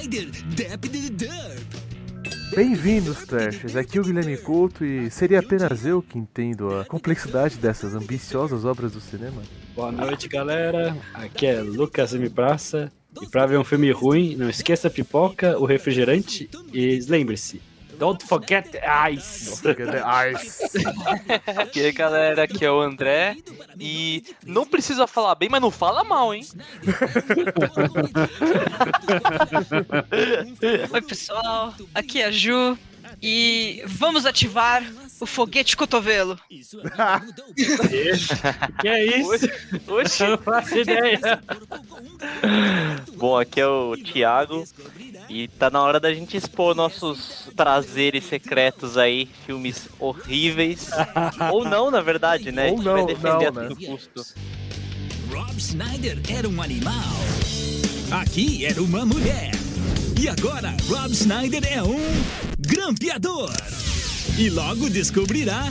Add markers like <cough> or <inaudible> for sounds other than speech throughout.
Snyder, Derp. Bem-vindos, Trashers. Aqui é o Guilherme Couto e seria apenas eu que entendo a complexidade dessas ambiciosas obras do cinema. Boa noite, galera. Aqui é Lucas M. Praça. E pra ver um filme ruim, não esqueça a pipoca, o refrigerante e lembre-se, don't forget the ice. E aí, <laughs> galera, aqui é o André. E não precisa falar bem, mas não fala mal, hein? <laughs> Oi, pessoal. Aqui é a Ju. E vamos ativar o foguete cotovelo. <laughs> que é isso? Oxi. Eu não faço ideia. Bom, aqui é o Thiago e tá na hora da gente expor nossos prazeres secretos aí, filmes horríveis. <laughs> Ou não, na verdade, né? Ou a gente não, vai defender não, a todo né? custo. Rob Snyder era um animal. Aqui era uma mulher. E agora, Rob Snyder é um grampeador. E logo descobrirá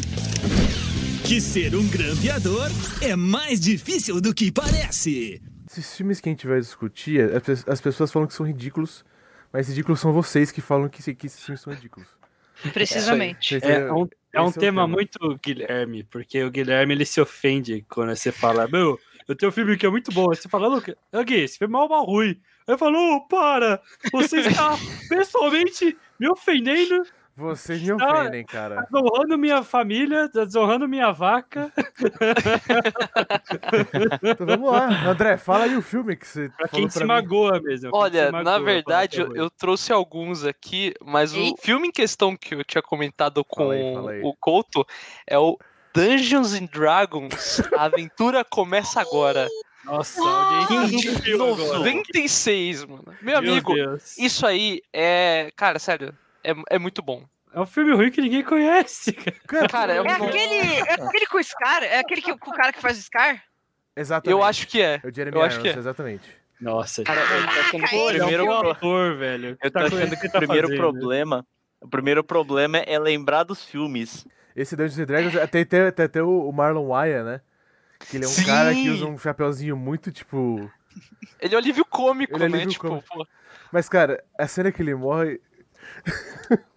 que ser um grampeador é mais difícil do que parece. Esses filmes que a gente vai discutir, as pe- as pessoas falam que são ridículos, mas ridículos são vocês que falam que, que esses filmes são ridículos. Precisamente. Esse É um, é um esse tema muito Guilherme, porque o Guilherme ele se ofende quando você fala, meu, eu tenho um filme que é muito bom. Aí Você fala, Luca, Gui, esse filme é mal ruim. Aí eu falo, ô, para! Você está <laughs> pessoalmente me ofendendo, Vocês me Ah, ofendem, cara. desonrando minha família, desonrando minha vaca. <laughs> Então vamos lá. André, fala aí o filme que você Pra falou quem se pra mim. magoa mesmo. quem Olha, se na magoa, verdade, eu, é eu trouxe alguns aqui, mas Ei. o filme em questão que eu tinha comentado com Fala aí, fala aí. o Couto é o Dungeons and Dragons. A aventura começa agora. Nossa, agora. 96, mano. Meu Meu amigo, Deus. isso aí é. Cara, sério, é, é muito bom. É um filme ruim que ninguém conhece, cara. Cara, é É um- aquele, é aquele com o Scar? É aquele que, com o cara que faz o Scar? Exatamente. Eu acho que é. É o Jeremy eu acho que é. exatamente. Nossa, Cara, eu o primeiro, é um pro- ator, velho. eu tô Tá achando que o tá primeiro fazendo? problema. O primeiro problema é lembrar dos filmes. Esse Dungeons and Dragons, até, até, até, até o Marlon Waya, né? Que ele é um Sim! cara que usa um chapeuzinho muito, tipo... Ele é o alívio cômico, Ele é né? alívio tipo, cômico. pô. Mas, cara, a cena que ele morre... <laughs>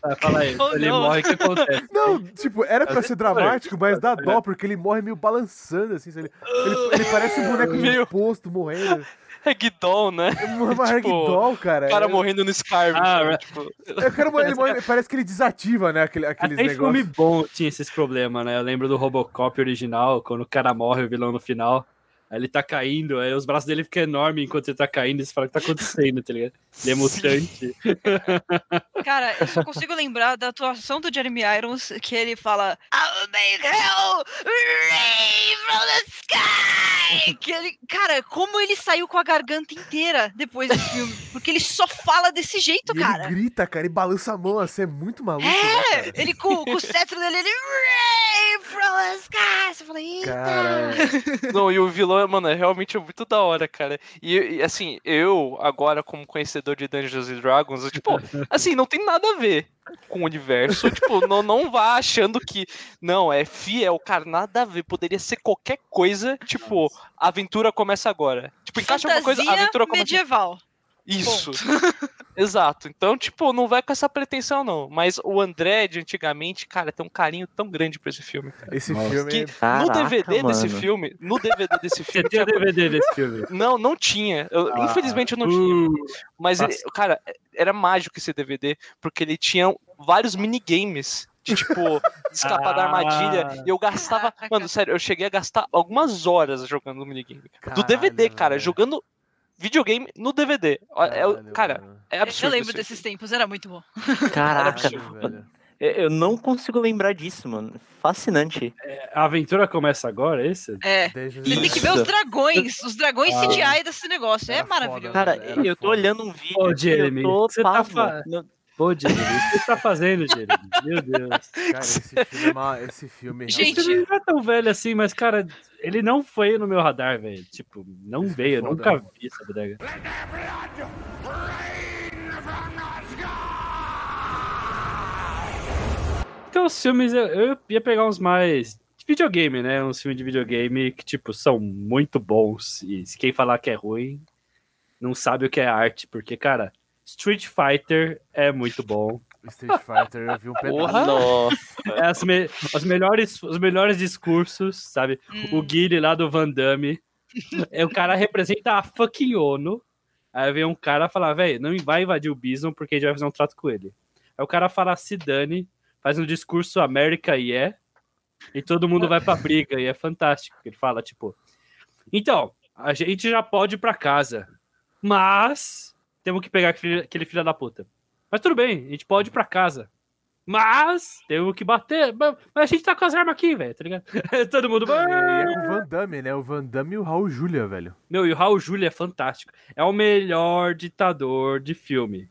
Tá, fala aí. Oh, ele não. morre, o que acontece? Não, tipo, era pra ser dramático, mas dá dó, porque ele morre meio balançando, assim. Ele, ele, ele parece um boneco de posto morrendo. <laughs> Ragdoll, né? É uma <laughs> Tipo, ragdoll, cara. O cara É- morrendo no Skyrim. Ah, right. Tipo, Eu quero morrer, morre, parece que ele desativa, né? Aquele, aqueles Até em filme negócios. bom tinha esses problemas, né? Eu lembro do Robocop original, quando o cara morre, o vilão no final. Aí ele tá caindo, aí os braços dele ficam enormes enquanto ele tá caindo, e você fala o que tá acontecendo, tá ligado? Ele é mutante. <laughs> Cara, eu só consigo lembrar da atuação do Jeremy Irons, que ele fala I'll make hell rain from the sky! Que ele, cara, como ele saiu com a garganta inteira depois do filme. Porque ele só fala desse jeito, E ele cara. grita, cara, e balança a mão, assim, é muito maluco, né, cara? Ele com, com o cetro dele, ele rain from the sky! Você fala, eita! Cara, Não, e o vilão, mano, é realmente muito da hora, cara. E, e, assim, eu, agora, como conhecedor de Dungeons and Dragons, eu, tipo, <laughs> assim, não tem nada a ver com o universo. tipo, não, não vá achando que, não, é fiel, cara, nada a ver. Poderia ser qualquer coisa, tipo, a aventura começa agora. Tipo, encaixa uma coisa, a Fantasia aventura começa. Isso. <laughs> Exato. Então, tipo, não vai com essa pretensão, não. Mas o André de antigamente, cara, tem um carinho tão grande pra esse filme. esse Nossa. filme... Que Caraca, no DVD desse mano. filme, no DVD desse Você filme, tinha tinha DVD desse <laughs> filme? não, não tinha. Eu- Ah, infelizmente eu não tinha. Uh, Mas, ele- nossa. cara, era mágico esse DVD, porque ele tinha vários minigames. De tipo, <laughs> escapar da armadilha. Ah. E eu gastava. Mano, sério, eu cheguei a gastar algumas horas jogando no minigame. do Caralho, DVD, cara. velho. jogando videogame no DVD. É Caralho, cara, mano. é absurdo. eu lembro esse desses tempos, era muito bom. <laughs> Caraca, eu não consigo lembrar disso, mano. Fascinante. a aventura começa agora, esse? É. Desde- Você tem que ver os dragões, os dragões Ah. CGI desse negócio. É Era foda, maravilhoso. Cara, Era eu tô foda. olhando um vídeo. Ô, Jeremy, eu tô você tá pasmo. fa- Não- Pô, Jeremy, o que você tá fazendo, Jeremy? Meu Deus. <laughs> Cara, esse filme é uma... Esse filme... Gente, Esse filme não é tão velho assim, mas, cara, ele não foi no meu radar, velho. Tipo, não Esse veio, eu nunca foda. vi essa bodega. Então, os filmes, eu, eu ia pegar uns mais de videogame, né? Uns filmes de videogame que, tipo, são muito bons. E se quem falar que é ruim, não sabe o que é arte, porque, cara, Street Fighter é muito bom. Street Fighter, eu vi um pedaço. Porra. Nossa. É as me- os, melhores, os melhores discursos, sabe? Hum. O Guile lá do Van Damme. É, o cara representa a fucking ONU. Aí vem um cara falar, velho, não vai invadir o Bison porque a gente vai fazer um trato com ele. Aí o cara fala, se dane, faz um discurso América e é, e todo mundo vai pra briga, e é fantástico. Ele fala, tipo, então, a gente já pode ir pra casa, mas temos que pegar aquele, filho da puta. Mas tudo bem, a gente pode ir pra casa. Mas temos que bater. Mas a gente tá com as armas aqui, velho, tá ligado? <laughs> Todo mundo. É com o Van Damme, né? O Van Damme e o Raul Julia, velho. Meu, e o Raul Júlia é fantástico. É o melhor ditador de filme.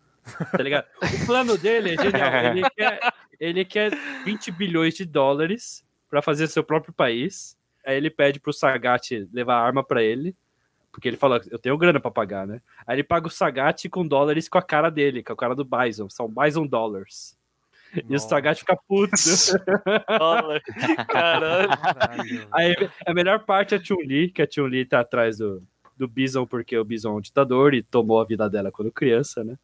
Tá ligado? O plano dele é genial. <laughs> Ele quer, ele quer 20 bilhões de dólares pra fazer seu próprio país. Aí ele pede pro Sagat levar arma pra ele. Porque ele fala, eu tenho grana pra pagar, né? Aí ele paga o Sagat com dólares com a cara dele, com a cara do Bison. São Bison Dollars. E o Nossa. Sagat fica puto. Caralho. Caralho. Aí a melhor parte é a Chun-Li, que a Chun-Li tá atrás do, do Bison, porque o Bison é um ditador e tomou a vida dela quando criança, né?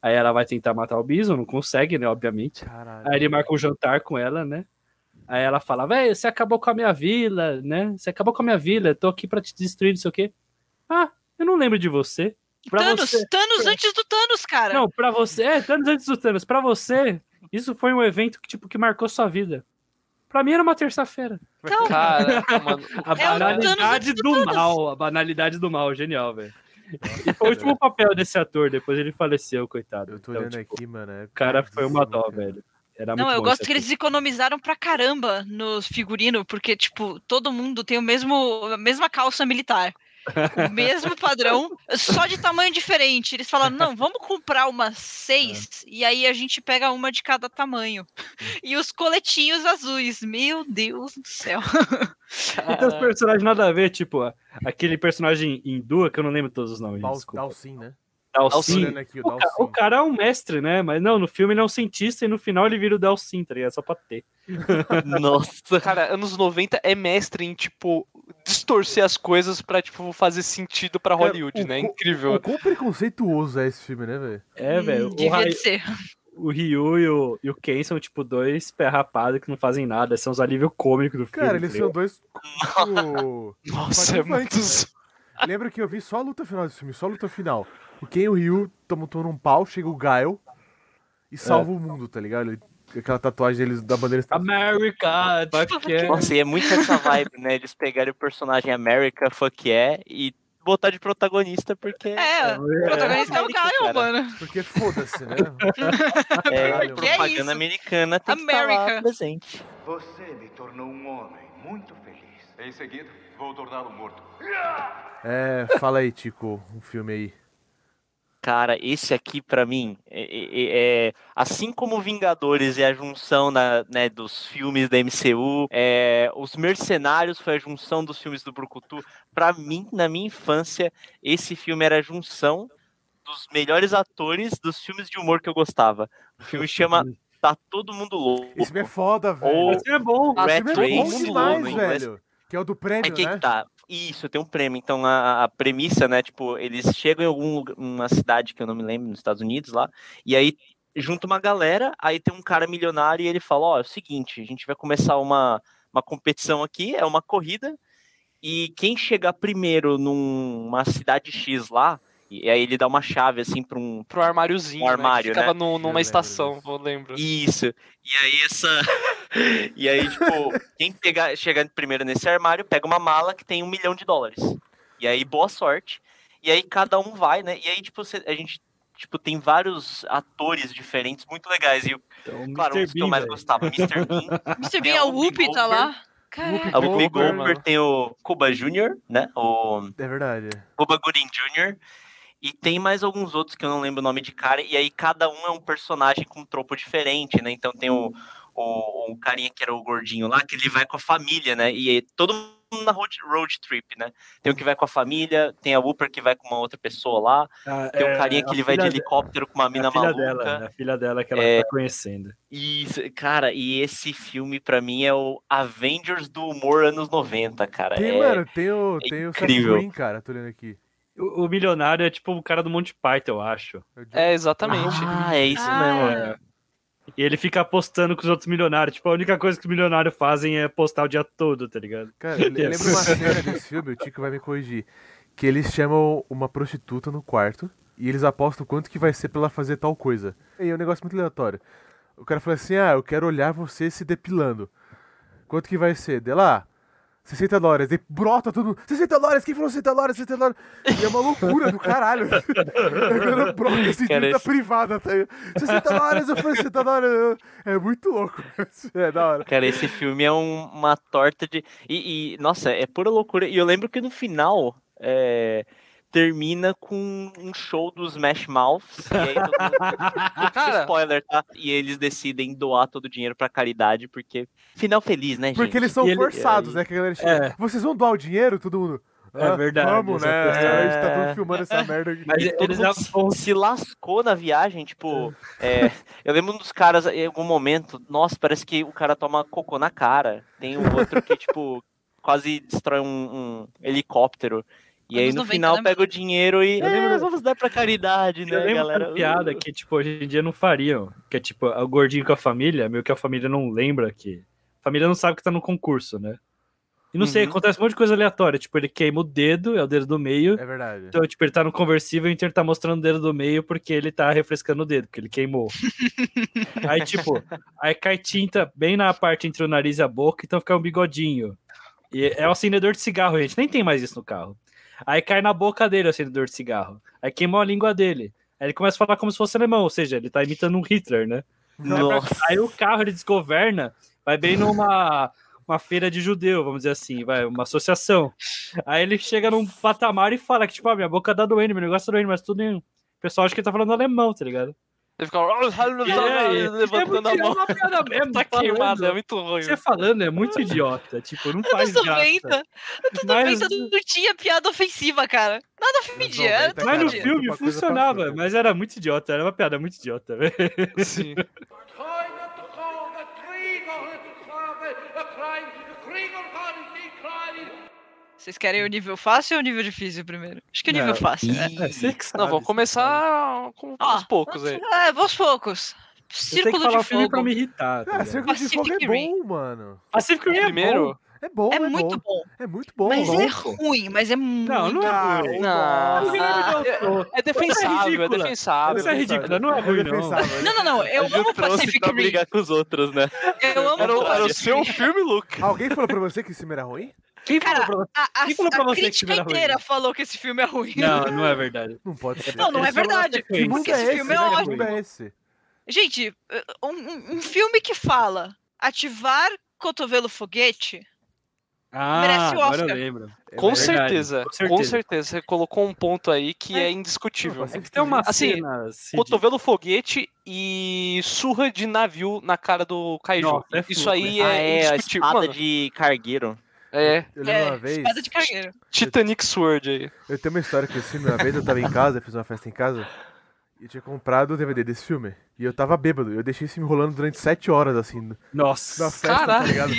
Aí ela vai tentar matar o Bison, não consegue, né? Obviamente. Caralho. Aí ele marca um jantar com ela, né? Aí ela fala, velho, você acabou com a minha vila, né? Você acabou com a minha vila, tô aqui pra te destruir, não sei o quê. Ah, eu não lembro de você. Pra Thanos, você. Thanos antes do Thanos, cara. Não, pra você. É, Thanos antes do Thanos. Pra você, isso foi um evento que, tipo, que marcou sua vida. Pra mim era uma terça-feira. Então, <laughs> mano. A É banalidade antes do mal, a banalidade do mal, genial, velho. E foi o último papel desse ator, depois ele faleceu, coitado. Eu tô Então, olhando tipo, aqui, mano. É O cara foi uma dó, cara. velho. Era Não, muito eu gosto que eles economizaram pra caramba nos figurinos, porque, tipo, todo mundo tem o mesmo, a mesma calça militar. O mesmo padrão, só de tamanho diferente. Eles falaram, não, vamos comprar umas seis e aí a gente pega uma de cada tamanho. E os coletinhos azuis. Meu Deus do céu. E tem uns personagens nada a ver, tipo, aquele personagem hindu, que eu não lembro todos os nomes, Dal- desculpa. Dalsin, né? Dalsin. Olhando aqui, o ca- Dalsin. o cara é um mestre, né? Mas não, no filme ele é um cientista e no final ele vira o Dalsin, tá ligado? Só pra ter. <laughs> Nossa. Cara, anos 90 é mestre em, tipo, distorcer as coisas pra, tipo, fazer sentido pra Hollywood, o né? co- Incrível. O quão preconceituoso é esse filme, né, velho? É, velho. Hum, O, Devia Rai- de ser. o Ryu e o, e o Ken são, tipo, dois pé rapado que não fazem nada. São os alívios cômicos do filme. Cara, eles tá são dois. <laughs> tipo, Nossa, é muito. Coadjuvantes, Lembra que eu vi só a luta final desse filme, só a luta final. O Ken e o Ryu tomam um pau, chega o Gaio e salva o mundo, tá ligado? Ele- Aquela tatuagem deles da bandeira America, fuck yeah. Nossa, e é muito essa vibe, né? Eles pegarem o personagem America, fuck yeah, e botar de protagonista, porque É, o protagonista é o Gaio, cara. mano. Porque foda-se, né? <laughs> é, Caralho. É propaganda isso? americana tem que estar America. lá presente. Você me tornou um homem muito feliz. Em seguida, vou torná-lo morto. É, fala aí, Tico, um filme aí. Cara, esse aqui pra mim é, é- é- assim como Vingadores é a junção da- né, dos filmes da MCU, é, os Mercenários foi a junção dos filmes do Brucutu. Pra mim, na minha infância, esse filme era a junção dos melhores atores dos filmes de humor que eu gostava. O filme chama <laughs> Tá Todo Mundo Louco. Esse filme é foda, velho. Ou Esse é bom. Rat filme é bom demais, no inglês. velho. Que é o do prêmio, É que né? que tá. Isso, tem um prêmio. Então a, a premissa, né? Tipo, eles chegam em alguma cidade que eu não me lembro, nos Estados Unidos lá, e aí junta uma galera, aí tem um cara milionário e ele fala: Ó, é o seguinte, a gente vai começar uma, uma competição aqui, é uma corrida, e quem chegar primeiro numa cidade X lá, e aí ele dá uma chave assim pra um. Pro armáriozinho, Um armário, né? Que ficava né? no- Eu numa lembro estação, disso. eu lembro. Isso. E aí essa. <laughs> e aí, tipo, quem pegar, chegar primeiro nesse armário pega uma mala que tem um milhão de dólares. E aí, boa sorte. E aí cada um vai, né? E aí, tipo, cê- a gente. Tipo, tem vários atores diferentes muito legais. E, Então, claro, um dos que eu mais gostava, Mr. Bean. <laughs> Mr. Bean, a a Whoopi Whoopi tá lá. Caraca. A Whoopi Goldberg tem o Cuba Jr., né? O É verdade. Cuba Gooding Jr. E tem mais alguns outros que eu não lembro o nome de cara. E aí cada um é um personagem com um tropo diferente, né? Então tem o, o, o carinha que era o gordinho lá, que ele vai com a família, né? E aí todo mundo na road, road trip, né? Tem o que vai com a família, tem a Whooper que vai com uma outra pessoa lá, Ah, tem um é, carinha que ele vai de helicóptero com uma é mina a filha maluca. dela, a filha dela que ela É. tá conhecendo. Isso, cara, e esse filme pra mim é o Avengers do humor anos 90, cara. Tem, é... mano, tem o, tem o Seth incrível. Green, cara, tô olhando aqui. O, o milionário é tipo o cara do Monty Python, eu acho. É, exatamente. Ah, é isso Ah. mesmo. É. E ele fica apostando com os outros milionários. Tipo, a única coisa que os milionários fazem é postar o dia todo, tá ligado? Cara, eu eu lembro uma cena desse filme, o Tico vai me corrigir. Que eles chamam uma prostituta no quarto e eles apostam quanto que vai ser pra ela fazer tal coisa. E é um negócio muito aleatório. O cara fala assim: ah, eu quero olhar você se depilando. Quanto que vai ser? Dela, ah, 60 dólares. E brota mundo. 60 dólares, quem falou 60 dólares? 60 dólares. E é uma loucura do caralho. <laughs> Agora brota assim, dívida esse- privada. Tá? aí. 60 dólares, eu falei 60 dólares. É muito louco. <laughs> É da hora. Cara, esse filme é um- uma torta de. E, e, nossa, é pura loucura. E eu lembro que no final é, termina com um show dos Smash Mouths. E aí todo mundo... <laughs> Cara, Spoiler, tá? E eles decidem doar todo o dinheiro pra caridade, porque. Final feliz, né, gente? Porque eles são E ele- forçados, né? Que a galera chega. É. Vocês vão doar o dinheiro? Todo mundo. É "Ah, verdade, Vamos, né? coisa- A gente tá <laughs> É. todo filmando essa merda aqui. Mas todo eles mundo vão- se lascou na viagem, tipo, é, eu lembro um dos caras em algum momento, nossa, parece que o cara toma cocô na cara. Tem um outro que, tipo, quase destrói um, um helicóptero. E aí no 90, final né, pega o dinheiro e Eu lembro- "É, vamos dar pra caridade, Eu né, lembro galera? uma piada que, tipo, hoje em dia não fariam. Que é, tipo, o gordinho com a família, meio que a família não lembra que... A família não sabe que tá no concurso, né? E não sei, Uhum. acontece um monte de coisa aleatória. Tipo, ele queima o dedo, é o dedo do meio. É verdade. Então, tipo, ele tá no conversível e o Inter tá mostrando o dedo do meio porque ele tá refrescando o dedo, porque ele queimou. <laughs> aí, tipo, aí cai tinta bem na parte entre o nariz e a boca, então fica um bigodinho. E é o acendedor de cigarro, gente. Nem tem mais isso no carro. Aí cai na boca dele o acendedor de cigarro. Aí queimou a língua dele. Aí ele começa a falar como se fosse alemão, ou seja, ele tá imitando um Hitler, né? Nossa. Aí o carro ele desgoverna, vai bem numa uma feira de judeu, vamos dizer assim, vai, uma associação. Aí ele chega num patamar e fala que, tipo, ah, minha boca tá doendo, meu negócio tá doendo, mas tudo em... O pessoal acha que ele tá falando alemão, tá ligado? Ele fica É, levantando é a mão. é uma piada mesmo, <laughs> Tá falando. queimado, é muito ruim. Você falando é muito idiota, tipo, não <laughs> faz Anos graça. 90. Anos Mas- 90 não tinha piada ofensiva, cara. Nada ofendia. 90, Mas no filme uma coisa funcionava, mas era muito idiota, era uma piada muito idiota, velho. Sim. <laughs> Vocês querem o nível fácil ou o nível difícil primeiro? Acho que o nível Não. fácil, né? É, você que sabe, Não, vamos você começar com Ó, aos poucos aí. É, aos poucos. Círculo de fogo. pra me irritar. Tá ligado? Círculo de Fogo é Pacific Rim. bom, mano. Pacific Rim é Primeiro, bom. É bom, É é, muito bom. bom. É muito bom. Mas bom. é ruim, mas é muito. Não, não é ruim. Não. O Guilherme Ah, Del é defensável, é defensável. Isso é ridículo, não é ruim, não. Não, não, não. Eu amo Pacific Rim. brigar com os outros, né? Eu amo Era, o- era o Pacific seu filme, Luke. Alguém falou pra você que esse filme era ruim? Quem Cara, falou pra A, a, Quem falou pra a você que filme era ruim? inteira falou que esse filme é ruim. Não, <laughs> não é verdade. Não pode ser. Não, não é na verdade. Que mundo é esse filme é né? Que ótimo. é esse? Gente, um, um- um filme que fala ativar cotovelo foguete. Ah, Merece o agora eu Oscar. lembro. É Com certeza, com com certeza. certeza. Você colocou um ponto aí que É. é indiscutível. Não, É que tem uma Assim, cena... Cid, Cotovelo foguete e surra de navio na cara do Kaiju. Nossa, é Isso aí ah, é, é, a espada Mano, de cargueiro. É, Eu lembro É, uma vez. espada de cargueiro. Titanic Sword aí. Eu tenho uma história com esse filme. Uma vez eu tava em casa, fiz uma festa em casa. E eu tinha comprado o DVD desse filme. E eu tava bêbado. Eu deixei esse filme rolando durante 7 horas, assim, Nossa. na festa, tá Caralho. ligado?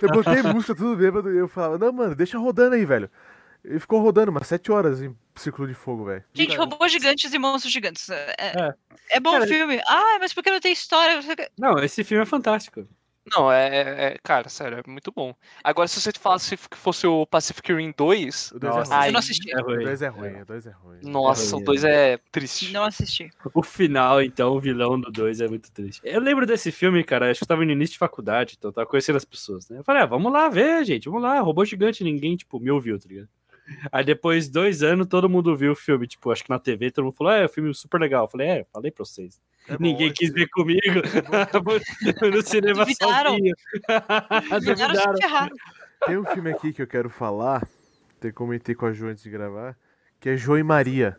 Eu botei música tudo bêbado e eu falava, não, mano, deixa rodando aí, velho. E ficou rodando umas 7 horas em Círculo de Fogo, velho. Gente, robôs gigantes e monstros gigantes. É, É. é bom Cara, o filme. Ah, mas porque não tem história? Não, esse filme é fantástico. Não, é, é- é- Cara, sério, é muito bom. Agora, se você falasse que fosse o Pacific Rim 2, O 2 Nossa, é ruim. Eu não assisti. É O ruim. 2 é ruim, o 2 é ruim. nossa, É o 2 é triste. Não assisti. O final, então, o vilão do 2 é muito triste. Eu lembro desse filme, cara, acho que eu tava no início de faculdade, então eu tava conhecendo as pessoas, né? Eu falei, ah, vamos lá ver, gente, vamos lá, robô gigante, ninguém, tipo, me ouviu, tá ligado? Aí depois, dois anos, todo mundo viu o filme, tipo, acho que na TV, todo mundo falou, é, o filme é super legal. Eu falei, é, falei pra vocês. É bom, ninguém é quis bom. ver comigo <laughs> no cinema Duvidaram. sozinho. Duvidaram. Tem um filme aqui que eu quero falar, até comentei com a Jo antes de gravar, que é Jo e Maria.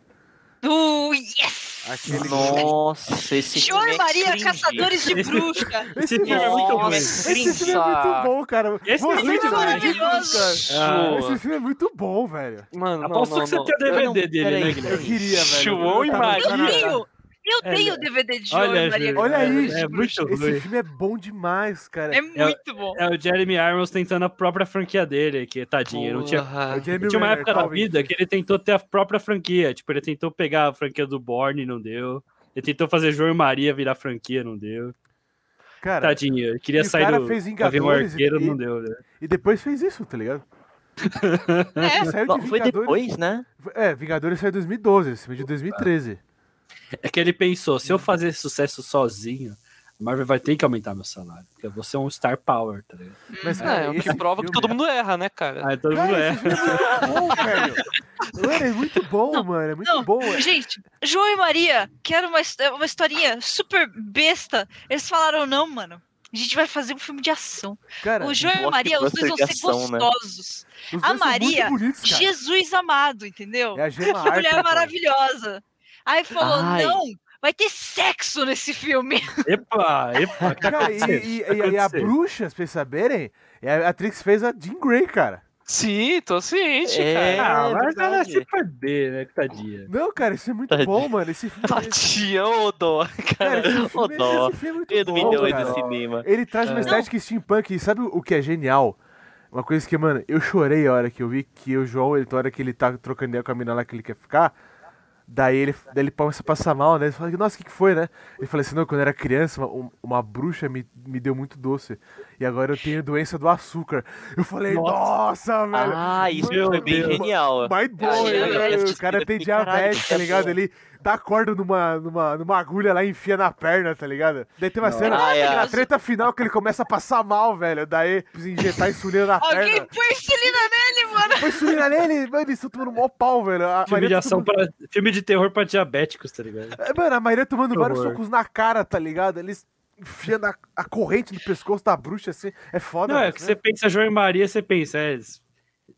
Uh, yes! Aquele Nossa, esse João filme e é Maria, cringe. caçadores de bruxa. <laughs> Esse filme é muito ruim. Esse filme é muito bom, cara. Esse é muito são maravilhoso. Ah, Esse filme é muito bom, velho. Mano, não, Aposto não, que você não. tem o DVD Não, dele, né. Guilherme? Eu queria, velho. João e Maria. Eu tenho, Eu É, tenho o DVD de Olha, Maria. Olha aí, É muito Esse ruim. filme é bom demais, cara. É muito bom. É o Jeremy Irons tentando a própria franquia dele, que tadinho. Não tinha. É tinha uma época da vida que ele tentou ter a própria franquia. Tipo, ele tentou pegar a franquia do Borne, não deu. Ele tentou fazer João e Maria virar franquia, não deu. Cara, Tadinho, ele queria e o sair cara do fez Arqueiro, e- não deu, né? e depois fez isso, tá ligado? <laughs> É, Saiu de foi Vingadores. depois, né? É, Vingadores saiu em 2012, esse filme é de 2013. É que ele pensou, se eu fazer sucesso sozinho, a Marvel vai ter que aumentar meu salário. Porque eu vou ser um star power, tá ligado? Mas, É, cara, o que prova que todo mundo erra, né, cara? Aí todo mundo Cara, é. filme é muito bom, velho. Mano, é muito bom, Não, mano. É muito não. bom. Gente, João e Maria, que era uma, his- uma historinha super besta. Eles falaram, não, mano. A gente vai fazer um filme de ação. Cara, o João e a Maria, os dois vão ser ação, né? gostosos. os a Maria, bonitos. Jesus amado, entendeu? É a Gemma <laughs> Que mulher Arterton. maravilhosa. Aí falou, Ai. não, vai ter sexo nesse filme. Epa, epa, que Cara, e, e- e- e a bruxa, pra vocês saberem, é a atriz fez a Jean Grey, cara. Sim, tô ciente, É. cara. Ah, mas ela é verdade. super B, né? Que tadinha. Não, cara, isso é muito Tadinho. bom, mano. Esse filme, Tadinha, ô dó. cara, esse Ô, filme, dó. esse filme é muito Pedro bom, milhões cara. do cinema. Ele traz uma É. estética steampunk. E sabe o que é genial? Uma coisa que, mano, eu chorei a hora que eu vi que o João, ele, na hora que ele tá trocando ideia com a mina lá que ele quer ficar, daí ele, daí ele começa a passar mal, né? Ele fala, nossa, o que, que foi, né? Ele fala assim, não, quando eu era criança, uma, uma bruxa me, me deu muito doce. E agora eu tenho doença do açúcar. Eu falei, nossa, velho. Ah, isso foi bem Deus. genial. Mind blowing, né? O cara tem diabetes, tá ligado? Ele dá corda numa, numa, numa agulha lá e enfia na perna, tá ligado? Daí tem uma cena, Ah, é. na treta final, que ele começa a passar mal, velho. Daí precisa injetar insulina na Alguém perna. põe insulina nele, mano. Foi insulina nele, mano, eles estão tomando mó pau, velho. A Filme de ação tomando- para. Filme de terror pra diabéticos, tá ligado? É, Mano, a Maria tomando Que vários horror. socos na cara, tá ligado? Eles enfiando a, a corrente no pescoço da bruxa, assim. É foda, Não, é que né? você pensa João e Maria, você pensa, é, eles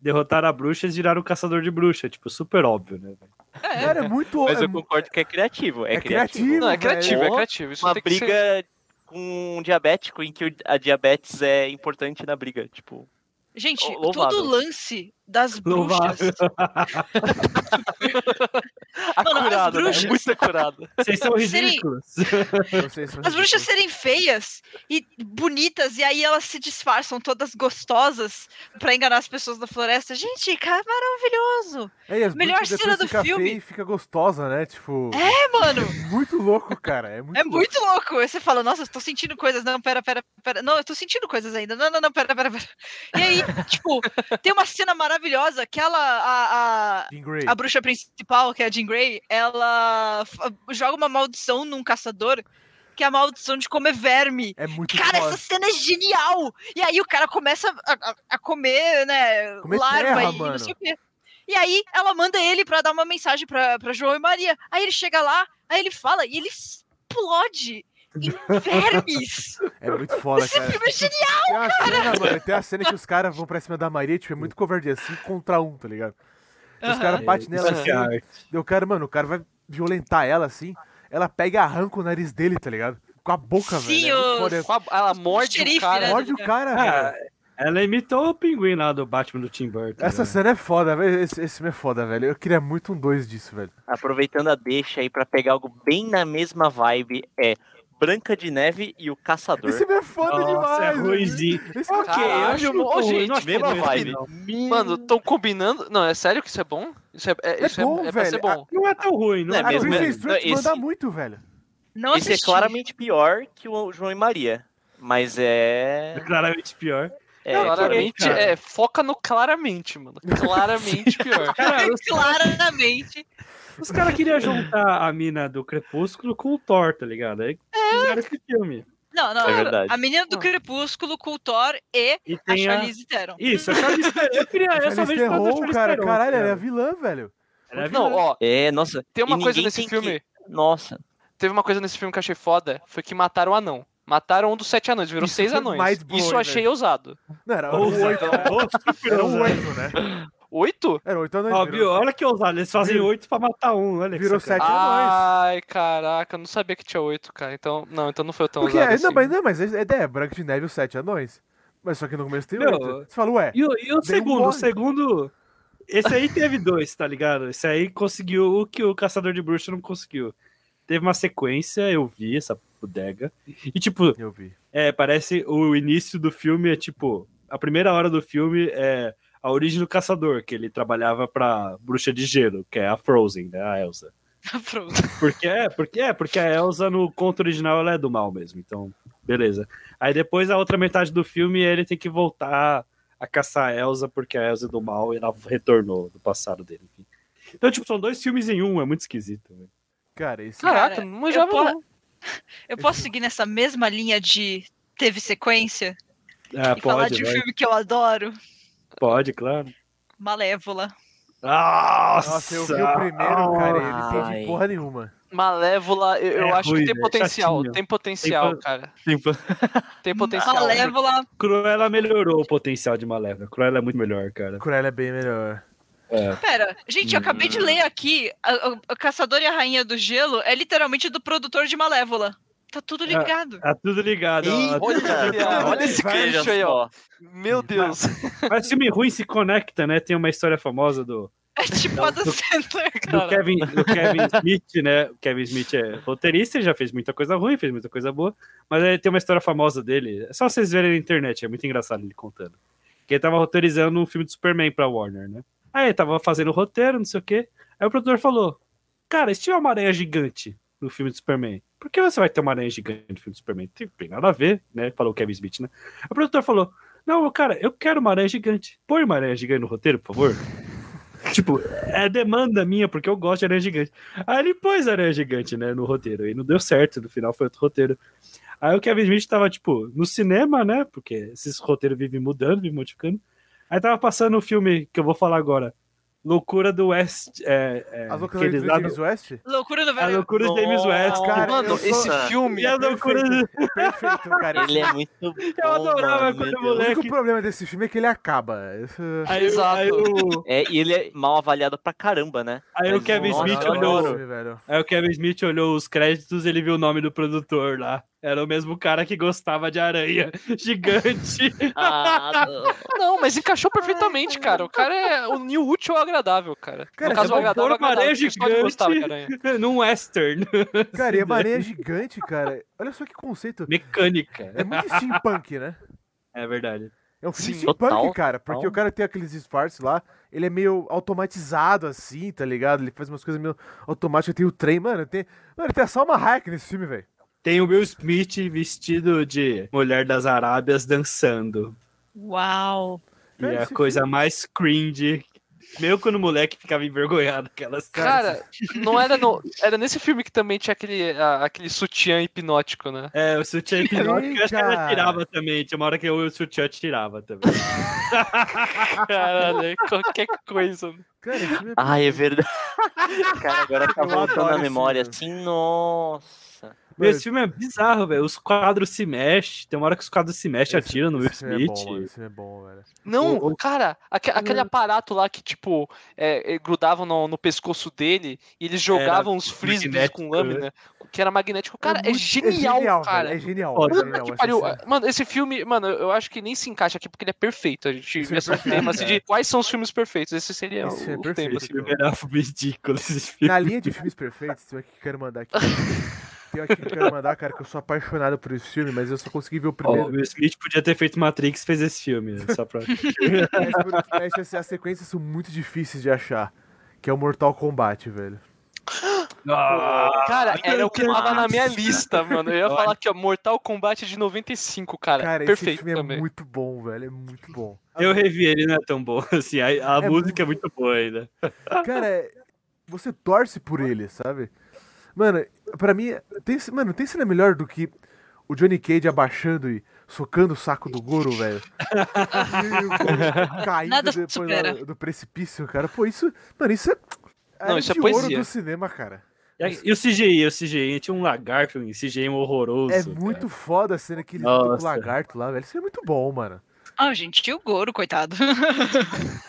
derrotaram a bruxa e viraram o caçador de bruxa. Tipo, super óbvio, né? Velho? Cara, é muito... Mas é, eu concordo que é criativo. É, é criativo. criativo, Não, é criativo, é criativo. Isso Uma tem que ser- briga com um diabético em que a diabetes é importante na briga. Tipo, Gente, Louvável. todo lance das bruxas. <laughs> Louvável. Acurado, né? bruxas- Muito acurado. Vocês são Serem- ridículos. Não sei se- As bruxas serem feias e bonitas, e aí elas se disfarçam todas gostosas pra enganar as pessoas da floresta. Gente, cara, maravilhoso! É, e as melhor cena do fica filme. feia e fica gostosa, né? Tipo... É, mano! <laughs> Muito louco, cara. É muito É louco. muito louco. Aí você fala, nossa, eu tô sentindo coisas. Não, pera, pera, pera. Não, eu tô sentindo coisas ainda. Não, não, não, pera, pera, pera. E aí, tipo, tem uma cena maravilhosa que ela, a, a, a bruxa principal, que é a Jean Grey, ela joga uma maldição num caçador, que é a maldição de comer verme. É muito Cara, foda. essa cena é genial! E aí o cara começa a, a- a comer, né, Comer larva terra, e mano. não sei o quê. E aí ela manda ele pra dar uma mensagem pra, pra João e Maria. Aí ele chega lá, aí ele fala e ele explode vermes. É muito foda, Esse cara. filme é genial! Tem uma cena, mano, tem a cena que os caras vão pra cima da Maria, tipo, é muito covardia, 5 contra 1, um, tá ligado? Os Aham. caras batem nela assim, é e o cara, mano, o cara vai violentar ela assim, ela pega e arranca o nariz dele, tá ligado? Com a boca, Sim, velho. É os- a- Ela morde xerife, o cara. né? Morde o cara, Ah, velho. ela imitou o pinguim lá do Batman do Tim Burton. Essa né? cena é foda, velho. Esse, esse filme é foda, velho. Eu queria muito um 2 disso, velho. aproveitando a deixa aí pra pegar algo bem na mesma vibe, é Branca de Neve e o Caçador. Esse filme é foda Nossa, demais. é velho. ruimzinho. Esse Ok, filme- eu acho muito ruim, gente, não mesma ruim, vibe. não. Mano, tão combinando. Não, é sério que isso é bom? Isso é, é- É isso é, bom, é velho. bom. Não é tão ruim, não Não, é é A mesmo, ruim. é- Stewart esse- manda muito, velho. Não Esse é claramente pior que o João e Maria. Mas é. É claramente pior. É claramente, cara. é, foca no claramente, mano. Claramente <laughs> pior. Cara, os, Claramente. os caras queriam juntar a mina do Crepúsculo com o Thor, tá ligado? Aí fizeram esse filme. Não, não. É. A menina do Crepúsculo com o Thor e E a tem a... Charlize Theron. Isso, a Charlize Theron. Eu queria essa Charlize vez pra Theron, Charlize cara. Theron, Caralho, ela é vilã, velho. Ela é Não, vilã. ó, É, nossa. tem uma coisa nesse filme. que- Nossa. Teve uma coisa nesse filme que eu achei foda. Foi que mataram o anão. Mataram um dos sete anões, virou Isso seis anões. mind-blowing, Isso eu achei ousado. Não, era Ou o 8. Era o 8, né? Oito? Era 8 anos. Ó? Olha que ousado, eles fazem Virou- oito pra matar um. Olha Virou sete anões. Ai, caraca, eu não sabia que tinha oito, cara. Então, não, então não foi tão Porque, ousado é, assim. não, mas, não, mas é Branca de Neve e os Sete Anões. Mas só que no começo tem Meu, oito. Você fala, ué, E, o- e o segundo? morre. O segundo. Esse aí teve dois, tá ligado? Esse aí conseguiu o que o Caçador de Bruxa não conseguiu. teve uma sequência, eu vi essa bodega. E, tipo, Eu vi. é, parece o início do filme é tipo. A primeira hora do filme é a origem do caçador, que ele trabalhava pra bruxa de gelo, que é a Frozen, né? A Elsa. <laughs> Pronto. Porque é, porque é, porque a Elsa no conto original ela é do mal mesmo, então, beleza. Aí depois a outra metade do filme ele tem que voltar a caçar a Elsa, porque a Elsa é do mal e ela retornou do passado dele. enfim. Então, tipo, são dois filmes em um, é muito esquisito. velho. Cara, esse. Caraca, Cara, não manjava eu po-. Eu posso seguir nessa mesma linha de teve sequência Ah, e falar pode, de um vai. filme que eu adoro? pode, claro. Malévola. Nossa, Nossa, eu vi o primeiro, cara, e eu não entendi porra nenhuma. Malévola, eu, eu É acho ruim, que tem velho, potencial. chatinho. Tem potencial, Tem- cara. Tipo, <laughs> Tem potencial. Malévola. Cruella melhorou o potencial de Malévola. Cruella é muito melhor, cara. Cruella é bem melhor. Pera, gente, eu acabei de ler aqui. A, a- a Caçador e a Rainha do Gelo é literalmente do produtor de Malévola. Tá tudo ligado. Tá tudo ligado. ó. Olha, olha esse queijo aí, ó. Meu Deus. Mas filme ruim se conecta, né? Tem uma história famosa do, É tipo a do Sandler, do cara. Kevin, do Kevin Smith, né? O Kevin Smith é roteirista, ele já fez muita coisa ruim, fez muita coisa boa, mas ele tem uma história famosa dele. É só vocês verem na internet, é muito engraçado ele contando. Que ele tava roteirizando um filme de Superman pra Warner, né? Aí ele tava fazendo o roteiro, não sei o quê. Aí o produtor falou: Cara, se tiver uma aranha gigante no filme de Superman, por que você vai ter uma aranha gigante no filme de Superman? Tem, tem nada a ver, né? Falou o Kevin Smith, né? Aí o produtor falou: Não, cara, eu quero uma aranha gigante. Põe uma aranha gigante no roteiro, por favor. <laughs> Tipo, é demanda minha, porque eu gosto de aranha gigante. Aí ele pôs aranha gigante, né, no roteiro. E não deu certo, no final foi outro roteiro. Aí o Kevin Smith tava, tipo, no cinema, né? Porque esses roteiros vivem mudando, vivem modificando. Aí tava passando o filme que eu vou falar agora. Loucura do West. É, é, eles loucuras do James no- West? Loucura do A velho. loucura de James West. Cara, Mano, sou- esse filme. E a loucura de... Perfeito, cara. Ele é muito <laughs> bom. Eu adorava mano, quando o O moleque- único problema desse filme é que ele acaba. Aí, Exato. aí o, É, e ele é mal avaliado pra caramba, né? aí o Mas, Kevin nossa, Smith olhou. Aí o Kevin Smith olhou os créditos ele viu o nome do produtor lá. Era o mesmo cara que gostava de aranha <laughs> gigante. Ah, Não, mas encaixou perfeitamente, cara. O cara é o new útil ao agradável, cara. Cara, no caso, é agradável, uma aranha gigante. aranha. Num western. <laughs> Cara, e a aranha gigante, cara. Olha só que conceito. Mecânica. É muito steampunk, né? É verdade. É um filme Sim. steampunk, Total, cara. Porque total. o cara tem aqueles disfarces lá. Ele é meio automatizado, assim, tá ligado? Ele faz umas coisas meio automáticas. Tem o trem, mano. Tem, mano, tem a Salma Hayek nesse filme, velho. Tem o Will Smith vestido de mulher das Arábias dançando. Uau. E é a coisa mais cringe. Meu quando o moleque ficava envergonhado aquelas Cara, não era no. Era nesse filme que também tinha aquele, a- aquele sutiã hipnótico, né? É, o sutiã hipnótico, eu acho que ela tirava também. Tinha uma hora que o sutiã tirava também. <laughs> Caralho, qualquer coisa. Cara, é... Ai, é verdade. <laughs> Cara, agora tá Eu voltando adoro a esse memória assim, nossa. Mano, Esse filme é bizarro, velho. Os quadros se mexem. Tem uma hora que os quadros se mexem, esse- atiram no Will Smith. É bom, mano, esse é bom, velho. Não, O- o- cara, aque- aquele aparato lá que, tipo, é, é, grudavam no, no pescoço dele e eles jogavam os frisbees magnético, com lâmina, que era magnético. Cara, é, muito- genial, cara. velho, É genial. Foda. é Puta genial que pariu. Mano, esse filme, mano, eu acho que nem se encaixa aqui porque ele é perfeito. A gente Esse vê esse é tema assim, de quais são os filmes perfeitos. Esse seria Esse o, é o perfeito. tema. Esse filme era <laughs> ridículo, esse filme. Na linha de filmes perfeitos, eu quero mandar aqui. <laughs> Tem aqui que eu quero mandar, cara, que eu sou apaixonado por esse filme, mas eu só consegui ver o o primeiro. Will Smith podia ter feito Matrix e fez esse filme. Só pra... <laughs> Mas, por- mas, assim, as sequências são muito difíceis de achar. Que é o Mortal Kombat, velho. Ah, Cara, era o que tava na minha lista, mano. Eu ia falar que ó, Mortal Kombat de 95, cara. Cara, esse perfeito filme é também. muito bom, velho. É muito bom. Eu revi ele, não é tão bom <laughs> assim. A, a É música é muito boa ainda. Cara, é- você torce por ele, sabe? Mano, pra mim, tem, mano, tem cena melhor do que o Johnny Cage abaixando e socando o saco do Goro, velho. <laughs> Caindo Nada depois supera. da- do precipício, cara. Pô, isso. Mano, isso é. Não, era isso é de ouro poesia. do cinema, cara. E, o CGI, o CGI, tinha um lagarto em CGI horroroso. É cara. muito foda a cena que ele luta com o lagarto lá, velho. Isso é muito bom, mano. Ah, gente, e o Goro, coitado.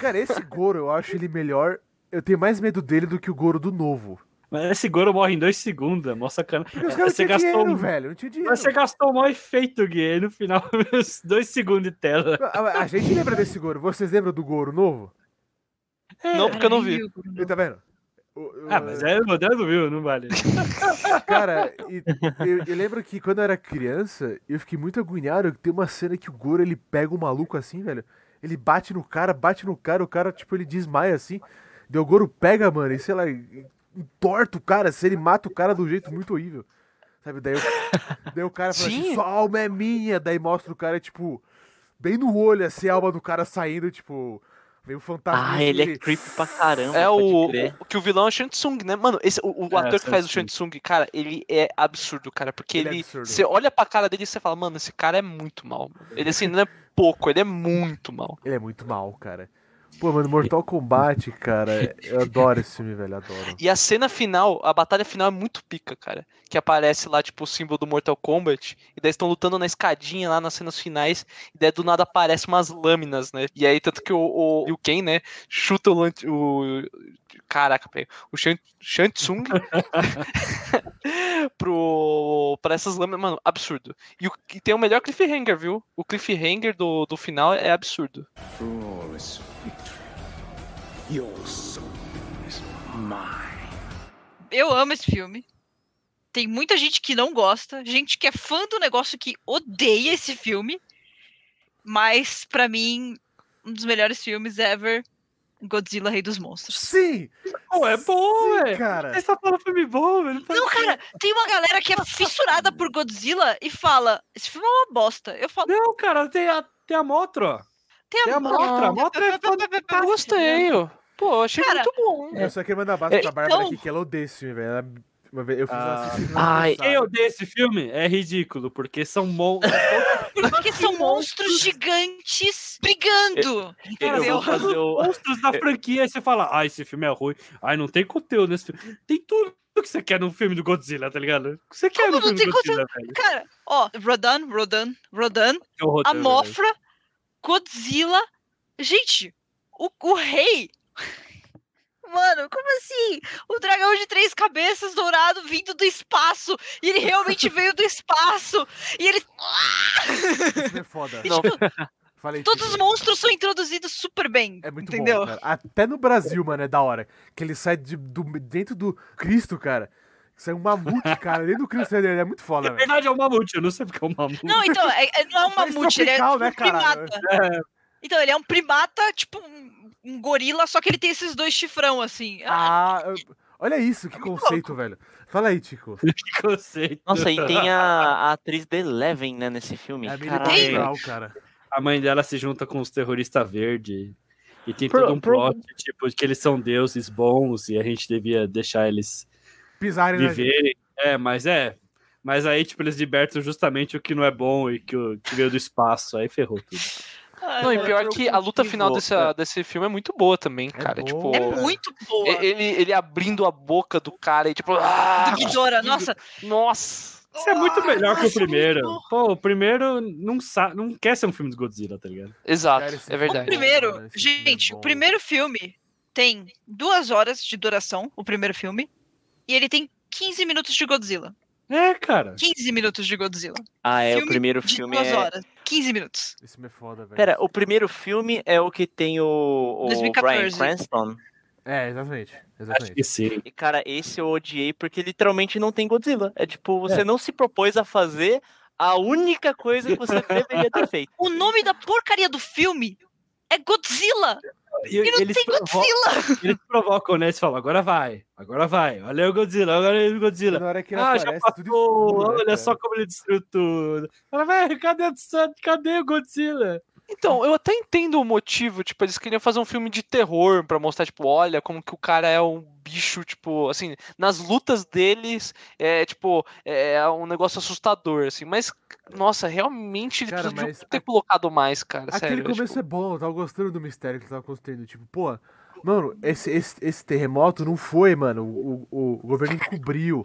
Cara, esse Goro, eu acho ele melhor. Eu tenho mais medo dele do que o Goro do novo. Mas esse Goro morre em dois segundos, é mó sacana. Porque os caras Você gastou dinheiro, um- velho. Não tinha dinheiro. Mas você gastou o maior efeito, Gui, aí no final, <laughs> dois segundos de tela. A, a gente lembra desse Goro. Vocês lembram do Goro novo? Não, porque eu não vi. Ele tá vendo? O- o- Ah, mas é moderno, viu? Não vale. <laughs> Cara, e- eu, eu lembro que quando eu era criança, eu fiquei muito agoniado tem uma cena que o Goro ele pega um maluco assim, velho. Ele bate no cara, bate no cara, o cara, tipo, ele desmaia assim. O Goro pega, mano, e sei lá, entorta o cara, se ele mata o cara de um jeito muito horrível. Sabe? Daí, o- daí o cara fala assim, Sim. sua alma é minha. Daí mostra o cara, tipo, bem no olho, assim, a alma do cara saindo, tipo, meio fantasma. Ah, ele é creepy pra caramba. É o, o que o vilão é o Shansung, né? Mano, esse, o, o É, ator que faz o Shansung, cara, ele é absurdo, cara. Porque Ele é ele. absurdo. Você olha pra cara dele e você fala, mano, esse cara é muito mal. Ele assim, não é pouco, ele é muito mal. Ele é muito mal, cara. Pô, mano, Mortal Kombat, cara, eu adoro esse filme, velho, adoro. E a cena final, a batalha final é muito pica, cara. Que aparece lá, tipo, o símbolo do Mortal Kombat. E daí estão lutando na escadinha lá nas cenas finais. E daí do nada aparecem umas lâminas, né? E aí, tanto que o, o Liu Kang, né, chuta o. o caraca, peraí. O Shan, Shansung <laughs> pro, pra essas lâminas. Mano, absurdo. E, o, e tem o melhor cliffhanger, viu? O cliffhanger do, do final é absurdo. Victory. Your soul is mine. Eu amo esse filme. Tem muita gente que não gosta, gente que é fã do negócio que odeia esse filme. Mas, pra mim, um dos melhores filmes ever, Godzilla Rei dos Monstros. Sim! Pô, é bom, Sim, velho. cara! Você só fala filme bom, velho. Não, cara, tem uma galera que é fissurada por Godzilla e fala: esse filme é uma bosta. Eu falo, Não, cara, tem a, tem a Motro, ó. Tem Tem a a Motra. A Motra é fantástica. Eu gostei, ó. Pô, eu achei Cara, muito bom. Eu só queria mandar abraço É, pra Bárbara então- aqui, que ela odeia esse filme, velho. Ela- uma vez- Eu fiz Ah. assistir no Ai. Quem odeia esse filme é ridículo, porque são mon... <laughs> porque são monstros gigantes brigando. Eu Entendeu? vou fazer o... <laughs> monstros da franquia. Aí você fala, ah, esse filme é ruim. Ai, não tem conteúdo nesse filme. Tem tudo que você quer num filme do Godzilla, tá ligado? O que você quer Como no não filme tem do Godzilla, velho? Cara, ó, Rodan, Rodan, Rodan, horror, a velho. Godzilla. Gente, o, o rei. <laughs> Mano, como assim? O dragão de três cabeças dourado vindo do espaço. E ele realmente <laughs> veio do espaço. E ele. Filme é foda. <laughs> E, Não. tipo, Falei, todos os monstros são introduzidos super bem. É muito entendeu? bom, cara. Até no Brasil, mano, é da hora. Que ele sai de, do, dentro do Cristo, cara. Sai um mamute, cara. Dentro do Cristo, ele é muito foda, Na velho. verdade é um mamute, eu não sei porque é um mamute. Não, então, é, é- não é um mamute, ele é tropical, tipo né, um caralho? primata. Então, ele é um primata, tipo um, um gorila, só que ele tem esses dois chifrão, assim. Ah, eu- olha isso, que conceito, velho. Fala aí, Tico. <laughs> Que conceito. Nossa, e tem a, a atriz da Eleven, né, nesse filme. É? Legal, cara. A mãe dela se junta com os terroristas verdes. E tem Pro- todo um pro- plot, tipo, de que eles são deuses bons e a gente devia deixar eles Pisarem na gente. viverem. É, mas é. Mas aí, tipo, eles libertam justamente o que não é bom e que, o, que veio do espaço. Aí ferrou tudo. Ah, Não, e é, pior eu que a luta final desse, cara. desse filme é muito boa também, cara. bom. tipo, é muito boa. ele, ele abrindo a boca do cara e tipo. Ah, Do Ghidorah, nossa. Nossa! Isso é muito melhor que o nossa, primeiro. Pô, o primeiro não, sa não quer ser um filme de Godzilla, tá ligado? Exato, Cara, é filme O verdade. primeiro, é gente, bom. o primeiro filme tem duas horas de duração, o primeiro filme, e ele tem 15 minutos de Godzilla. É, cara. 15 minutos de Godzilla. Ah, é, o Filme primeiro De filme duas é... horas. 15 minutos. Esse filme é foda, velho. Pera, o primeiro filme é o que tem o, o 2014. Bryan Cranston. É, exatamente. Acho Exatamente. que sim. E, cara, esse eu odiei porque literalmente não tem Godzilla. É tipo, você não se propôs a fazer a única coisa que você <laughs> deveria ter feito. O nome da porcaria do filme é Godzilla. E, E não eles, provo Godzilla. eles provocam, né? Eles falam, agora vai, agora vai. Olha o Godzilla, olha o Godzilla. Na hora que ele Ah, já aparece, tudo passou, escuro, né, olha cara? só como ele destruiu tudo. Fala, velho, cadê, o- cadê o Godzilla? Então, eu até entendo o motivo, tipo, eles queriam fazer um filme de terror pra mostrar, tipo, olha como que o cara é um bicho, tipo, assim, nas lutas deles é, tipo, é um negócio assustador, assim, mas, nossa, realmente eles Cara, podiam mas ter colocado mais, cara, Aquele sério. começo tipo, é bom, eu tava gostando do mistério que ele tava construindo. Tipo, pô, mano, esse, esse, esse terremoto não foi, mano. O, o, o governo encobriu.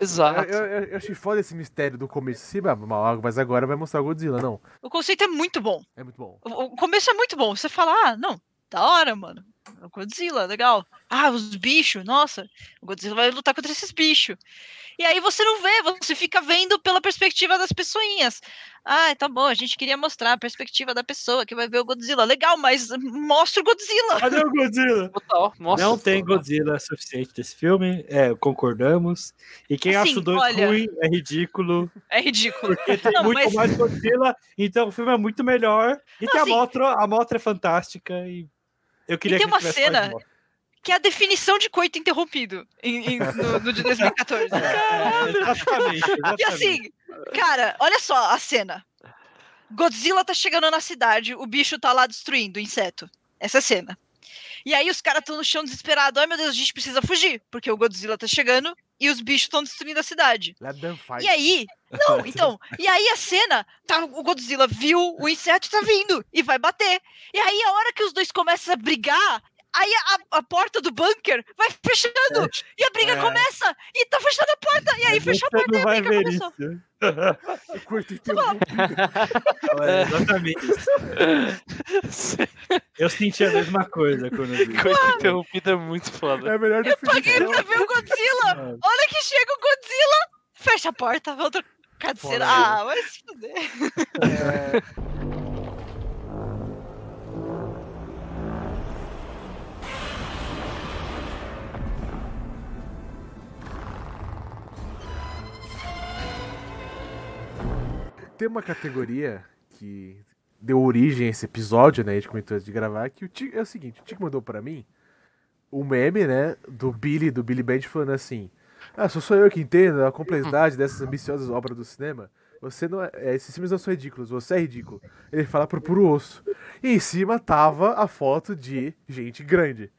Exato. eu, eu- eu achei foda esse mistério do começo. Sim, mas- mas agora vai mostrar o Godzilla. Não, O conceito é muito bom. é muito bom. O o começo é muito bom. Você fala, ah, não, da hora, mano. O Godzilla, legal. Ah, os bichos, nossa, o Godzilla vai lutar contra esses bichos. E aí você não vê, você fica vendo pela perspectiva das pessoinhas. Ah, tá bom, a gente queria mostrar a perspectiva da pessoa que vai ver o Godzilla. Legal, mas mostra o Godzilla. Cadê o Godzilla? Total. Não tem Godzilla suficiente desse filme, é, concordamos. E quem Assim, acha o 2 olha- ruim é ridículo, É ridículo. porque tem Não, muito mas- mais Godzilla, então o filme é muito melhor. E tem Assim- a Motra, a Motra é fantástica e eu queria tem que uma cena-. Que é a definição de coito interrompido em- em- no, no de 2014. <laughs> É, exatamente, E exatamente. assim, cara, olha só a cena. Godzilla tá chegando na cidade, o bicho tá lá destruindo o inseto. Essa é a cena. E aí os caras estão no chão desesperados. Ai meu Deus, a gente precisa fugir, porque o Godzilla tá chegando e os bichos estão destruindo a cidade. Let them fight. E aí, não, <laughs> então, e aí a cena, tá, o Godzilla viu o inseto tá vindo e vai bater. E aí a hora que os dois começam a brigar, aí a, a porta do bunker vai fechando e a briga É. começa e tá fechando a porta e aí fechou a porta e não a vai briga ver começou. isso. O curto interrompido. É, exatamente isso. <laughs> Eu senti a mesma coisa quando eu vi. Coisa interrompida é muito foda. É melhor Paguei definição. pra ver o Godzilla. Mano. Olha que chega o Godzilla, fecha a porta, cena. aí. Ah, vai se fuder. É, Tem uma categoria que deu origem a esse episódio, né? A gente comentou antes de gravar, que o Tico, é o seguinte, o Tico mandou pra mim um meme, né, do Billy, do Billy Band falando assim, ah, só sou eu que entendo a complexidade dessas ambiciosas obras do cinema. Você não é, é, esses filmes não são ridículos, você é ridículo. Ele fala pro puro osso. E em cima tava a foto de gente grande.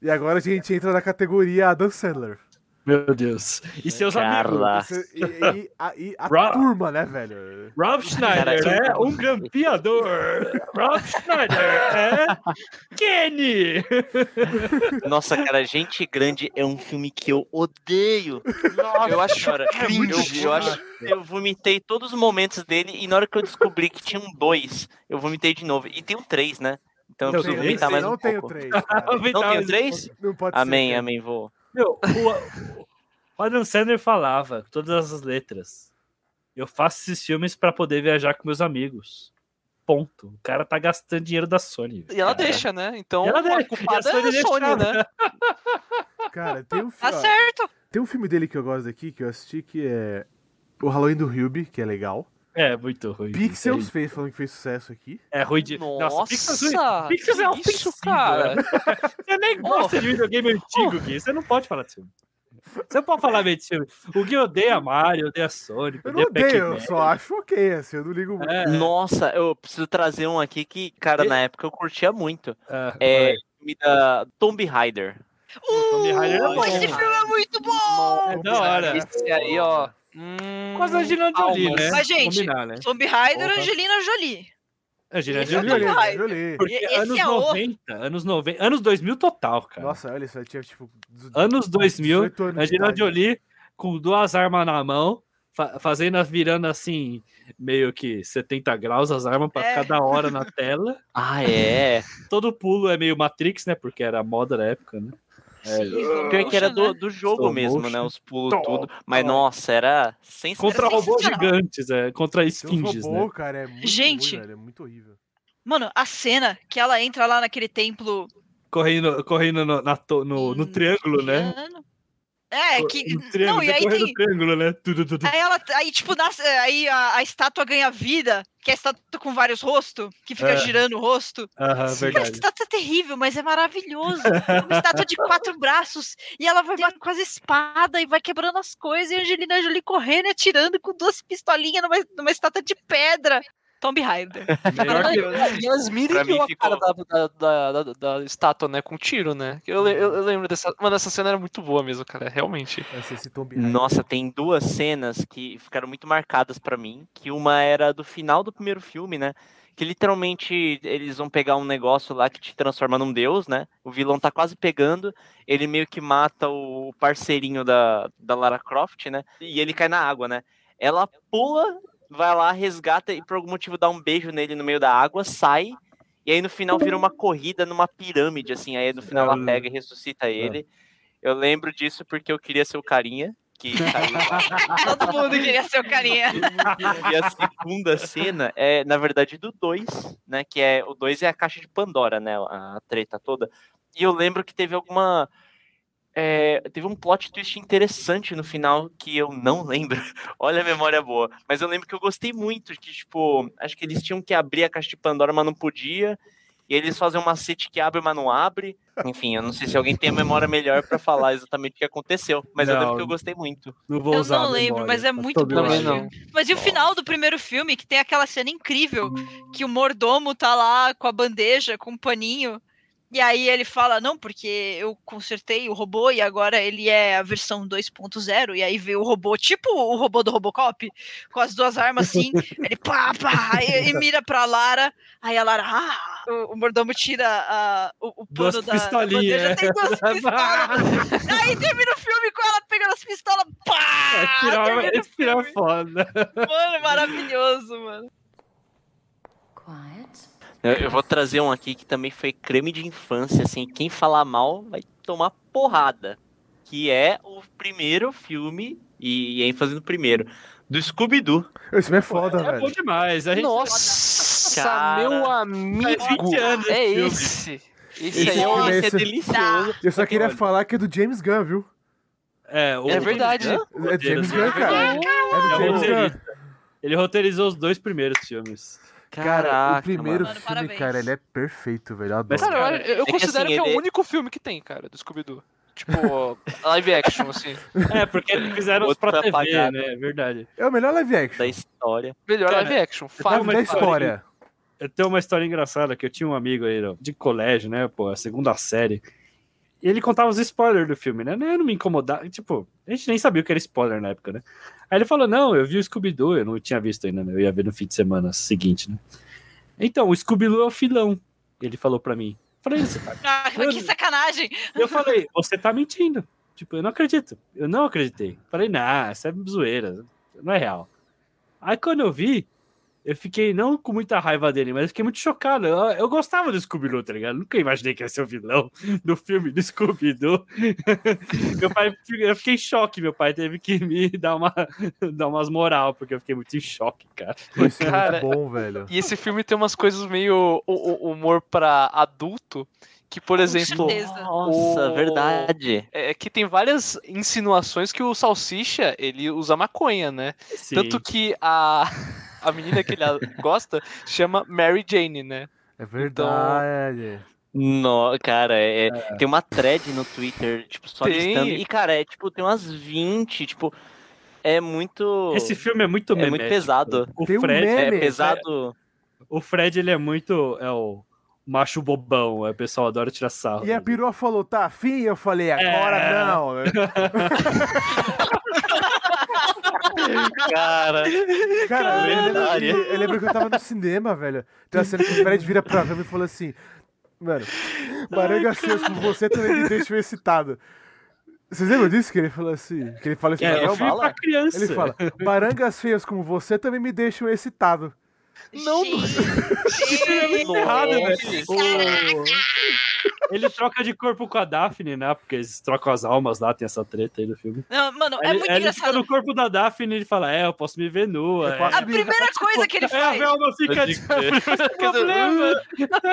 E agora a gente entra na categoria Adam Sandler. Meu Deus. E seus Carla. amigos. E, e- a, e a Ra- turma, né, velho? Rob Schneider é um grampeador. Rob Schneider é Kenny. Nossa, cara, Gente Grande é um filme que eu odeio. Eu acho Cara, cringe, eu, eu acho eu vomitei todos os momentos dele e na hora que eu descobri que tinha um dois, eu vomitei de novo. E tem um três, né? Então eu Não, preciso tem vomitar mais não um tenho pouco. três. Não tem o três? Não pode Amém, ser. amém, vou. Meu, o, o Adam Sandler falava todas as letras. Eu faço esses filmes pra poder viajar com meus amigos. Ponto. O cara tá gastando dinheiro da Sony. E ela cara. deixa, né? Então E ela a deixa, culpada e a Sony é a deixa, Sony, né? <laughs> Cara, tem um, Tá fi- ó, certo. tem um filme dele que eu gosto aqui, que eu assisti, que é o Halloween do Hubie, que é legal. É, muito ruim. Pixels fez, falando que fez sucesso aqui. É ruim de. Nossa, Nossa, Pixels, é. Pixels é ofensivo, isso, cara. <laughs> Você nem gosta de videogame antigo, Gui. Você não pode falar filme. Você não pode falar bem desse filme. O Gui odeia <laughs> Mario, odeia Sonic, Eu não odeia odeio, eu só acho ok, assim, eu não ligo muito. É, Nossa, eu preciso trazer um aqui que, cara, na época eu curtia muito. é, É o filme da Tomb Raider. Tomb Raider é Uh, bom, esse cara. filme é muito bom. é da hora. Esse aí, ó. Hum, Com a Angelina Jolie, né? Mas, gente, Combinar, né? Tomb Raider. Angelina Jolie. Angelina esse é o Jolie. Raider. violei. Porque Esse anos é o- 90, anos 90, anos 2000 total, cara. Nossa, olha isso, tinha tipo. anos 2000, 18 anos de Angelina idade. Jolie com duas armas na mão, fa- fazendo, virando assim, meio que 70 graus as armas pra É. ficar da hora na tela. <laughs> Ah, é. Todo pulo é meio Matrix, né? Porque era a moda da época, né? É, Pior que era do, né? do jogo mesmo, né? motion. Os pulos, Tom, tudo. Mas tom. nossa, era sensacional. contra robôs sensacional. gigantes, é, contra esfinges, robô, né? cara, é muito Gente. ruim, velho, é muito horrível. Mano, a cena que ela entra lá naquele templo. Correndo, correndo no, na to- no, no triângulo, né? É, que. Não, e aí tem. triângulo, né? Tudo, tudo. Aí ela. Aí, tipo, nasce, aí a, a estátua ganha vida, que é a estátua com vários rostos, que fica É. girando o rosto. Aham, Cara, essa verdade. estátua é terrível, mas é maravilhoso. É uma estátua de quatro <laughs> braços. E ela vai com as espadas e vai quebrando as coisas. E a Angelina Jolie correndo e atirando com duas pistolinhas numa, numa estátua de pedra. Tomb Raider. <laughs> Melhor que... E elas miram Pra e a ficou- cara da, da, da, da, da estátua, né? Com tiro, né? Eu, eu, eu lembro dessa. Mano, essa cena era muito boa mesmo, cara. Realmente. Nossa, tem duas cenas que ficaram muito marcadas pra mim. Que uma era do final do primeiro filme, né? Que literalmente eles vão pegar um negócio lá que te transforma num deus, né? O vilão tá quase pegando, ele meio que mata o parceirinho da, da Lara Croft, né? E ele cai na água, né? Ela pula, vai lá, resgata e por algum motivo dá um beijo nele no meio da água, sai E aí no final vira uma corrida numa pirâmide, assim. Aí no final ela pega e ressuscita ele. Eu lembro disso porque eu queria ser o carinha. Que. <laughs> Todo mundo queria ser o carinha. E a segunda cena é, na verdade, do 2, né? Que é o 2 é a caixa de Pandora, né? A treta toda. E eu lembro que teve alguma. É, teve um plot twist interessante no final que eu não <laughs> lembro. Olha a memória boa. Mas eu lembro que eu gostei muito. Que, tipo, acho que eles tinham que abrir a caixa de Pandora, mas não podia. E eles fazem um macete que abre, mas não abre. Enfim, eu não sei se alguém tem a memória melhor pra falar exatamente o que aconteceu. Mas eu Não. lembro que eu gostei muito. Não vou Eu usar não lembro, memória, mas é muito bom. Mas e o final do primeiro filme, que tem aquela cena incrível, que o mordomo tá lá com a bandeja, com um paninho, e aí ele fala, não, porque eu consertei o robô e agora ele é a versão 2.0, e aí veio o robô, tipo o robô do Robocop, com as duas armas assim, <laughs> ele pá, pá, e, e mira pra Lara, aí a Lara, ah, o, o mordomo tira a, o, o pano da, bandeja, é. tem duas <laughs> pistolas, aí termina o filme com ela pegando as pistolas, pá, esse final é filme. foda. Mano, maravilhoso, mano. Eu, eu vou trazer um aqui que também foi creme de infância, assim. Quem falar mal vai tomar porrada. Que é o primeiro filme, e, e ênfase no primeiro, do Scooby-Doo. Esse filme é foda, É bom velho. demais. A gente Nossa, Cara, meu amigo. faz 20 anos é esse esse. Esse, Esse aí é é Esse é delicioso. Eu só queria Olha. falar que é do James Gunn, viu? É, o- É verdade. É do James Gunn, É cara. É do É James Gunn. roteirista. Ele roteirizou os dois primeiros filmes. Cara, Caraca, o primeiro mano. filme, Parabéns. cara, ele é perfeito, velho. Eu adoro. Mas, Cara, cara, eu, eu que, considero assim, que é ele- o único filme que tem, cara, do Scooby-Doo. Tipo, <laughs> live action, assim. É, porque eles fizeram os Outro pra TV, apagado. né? É verdade. É o melhor live action. Da história. Melhor Cara, live action. uma Da história história. Eu tenho uma história engraçada que eu tinha um amigo aí ó, de colégio, né? Pô, a segunda série. Ele contava os spoilers do filme, né? Eu não me incomodava. Tipo, a gente nem sabia o que era spoiler na época, né? Aí ele falou: Não, eu vi o Scooby-Doo, eu não tinha visto ainda, né? Eu ia ver no fim de semana seguinte, né? Então, o Scooby-Doo é o filão. Ele falou pra mim. Falei, você tá... <laughs> Ah, que sacanagem. Eu falei, você tá mentindo. Tipo, eu não acredito. Eu não acreditei. Falei, nah, isso é zoeira. Não é real. Aí quando eu vi, eu fiquei não com muita raiva dele, mas eu fiquei muito chocado. Eu, eu gostava do Scooby-Doo, tá ligado? Nunca imaginei que ia ser o vilão do filme do Scooby-Doo. <laughs> meu pai, eu fiquei em choque. Meu pai teve que me dar, uma, <laughs> dar umas moral, porque eu fiquei muito em choque, cara. Esse filme é Cara, muito bom, velho. E esse filme tem umas coisas meio o- o- humor pra adulto, que, por exemplo, certeza. Nossa, o- verdade. é que tem várias insinuações que o Salsicha, ele usa maconha, né? Sim. Tanto que a, <laughs> a menina que ele gosta chama Mary Jane, né? É verdade. No, cara, é, tem uma thread no Twitter, tipo, só Tem. listando. E, cara, é tipo, tem umas 20, tipo, é muito. Esse filme é muito é muito memético. pesado. O Tem um Fred, É meme. pesado. o Fred, ele é muito. É o macho bobão. é, O pessoal adora tirar sarro. E a perua falou, tá afim? Eu falei, agora É. não. <laughs> <laughs> Cara, Cara, eu lembro, eu lembro que eu tava no cinema, velho. Tem uma cena que o Fred vira pra mim e falou assim: Mano, Baranga Seus com você também me deixa excitado. Vocês lembram disso? Que ele falou assim? Que ele fala isso É, pra é fala? pra criança. Ele fala: Barangas feias como você também me deixam excitado. Não, <laughs> é muito errado, velho. Caraca! Ele troca de corpo com a Daphne, né? Porque eles trocam as almas lá, tem essa treta aí no filme. Não, mano, é ele, muito ele fica engraçado. no corpo da Daphne e ele fala: É, eu posso me ver nua. É. A primeira <laughs> coisa que ele É, a faz. Velma fica <laughs> crer. problema.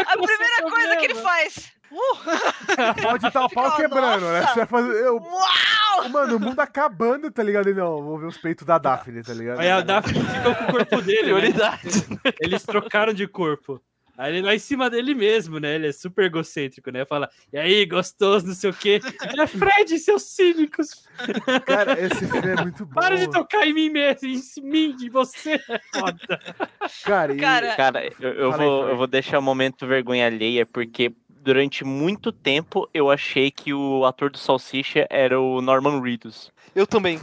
A primeira coisa que ele faz. Uh, <laughs> Pode estar o pau Nossa! quebrando, né? Você vai fazer. Eu, uau! mano, o mundo acabando, tá ligado? E não, vou ver os peitos da Daphne, tá ligado? Aí a Daphne ficou com o corpo dele. né? Eles trocaram de corpo. Aí ele lá em cima dele mesmo, né? Ele é super egocêntrico, né? Fala, e aí, gostoso, não sei o quê. Ele é Fred, seus cínicos. Cara, esse filme é muito bom. <laughs> Para de tocar em mim mesmo, em mim, de você. É foda. Cara, e- Cara, eu, eu vou, eu vou deixar o momento vergonha alheia, porque durante muito tempo eu achei que o ator do Salsicha era o Norman Reedus. Eu também.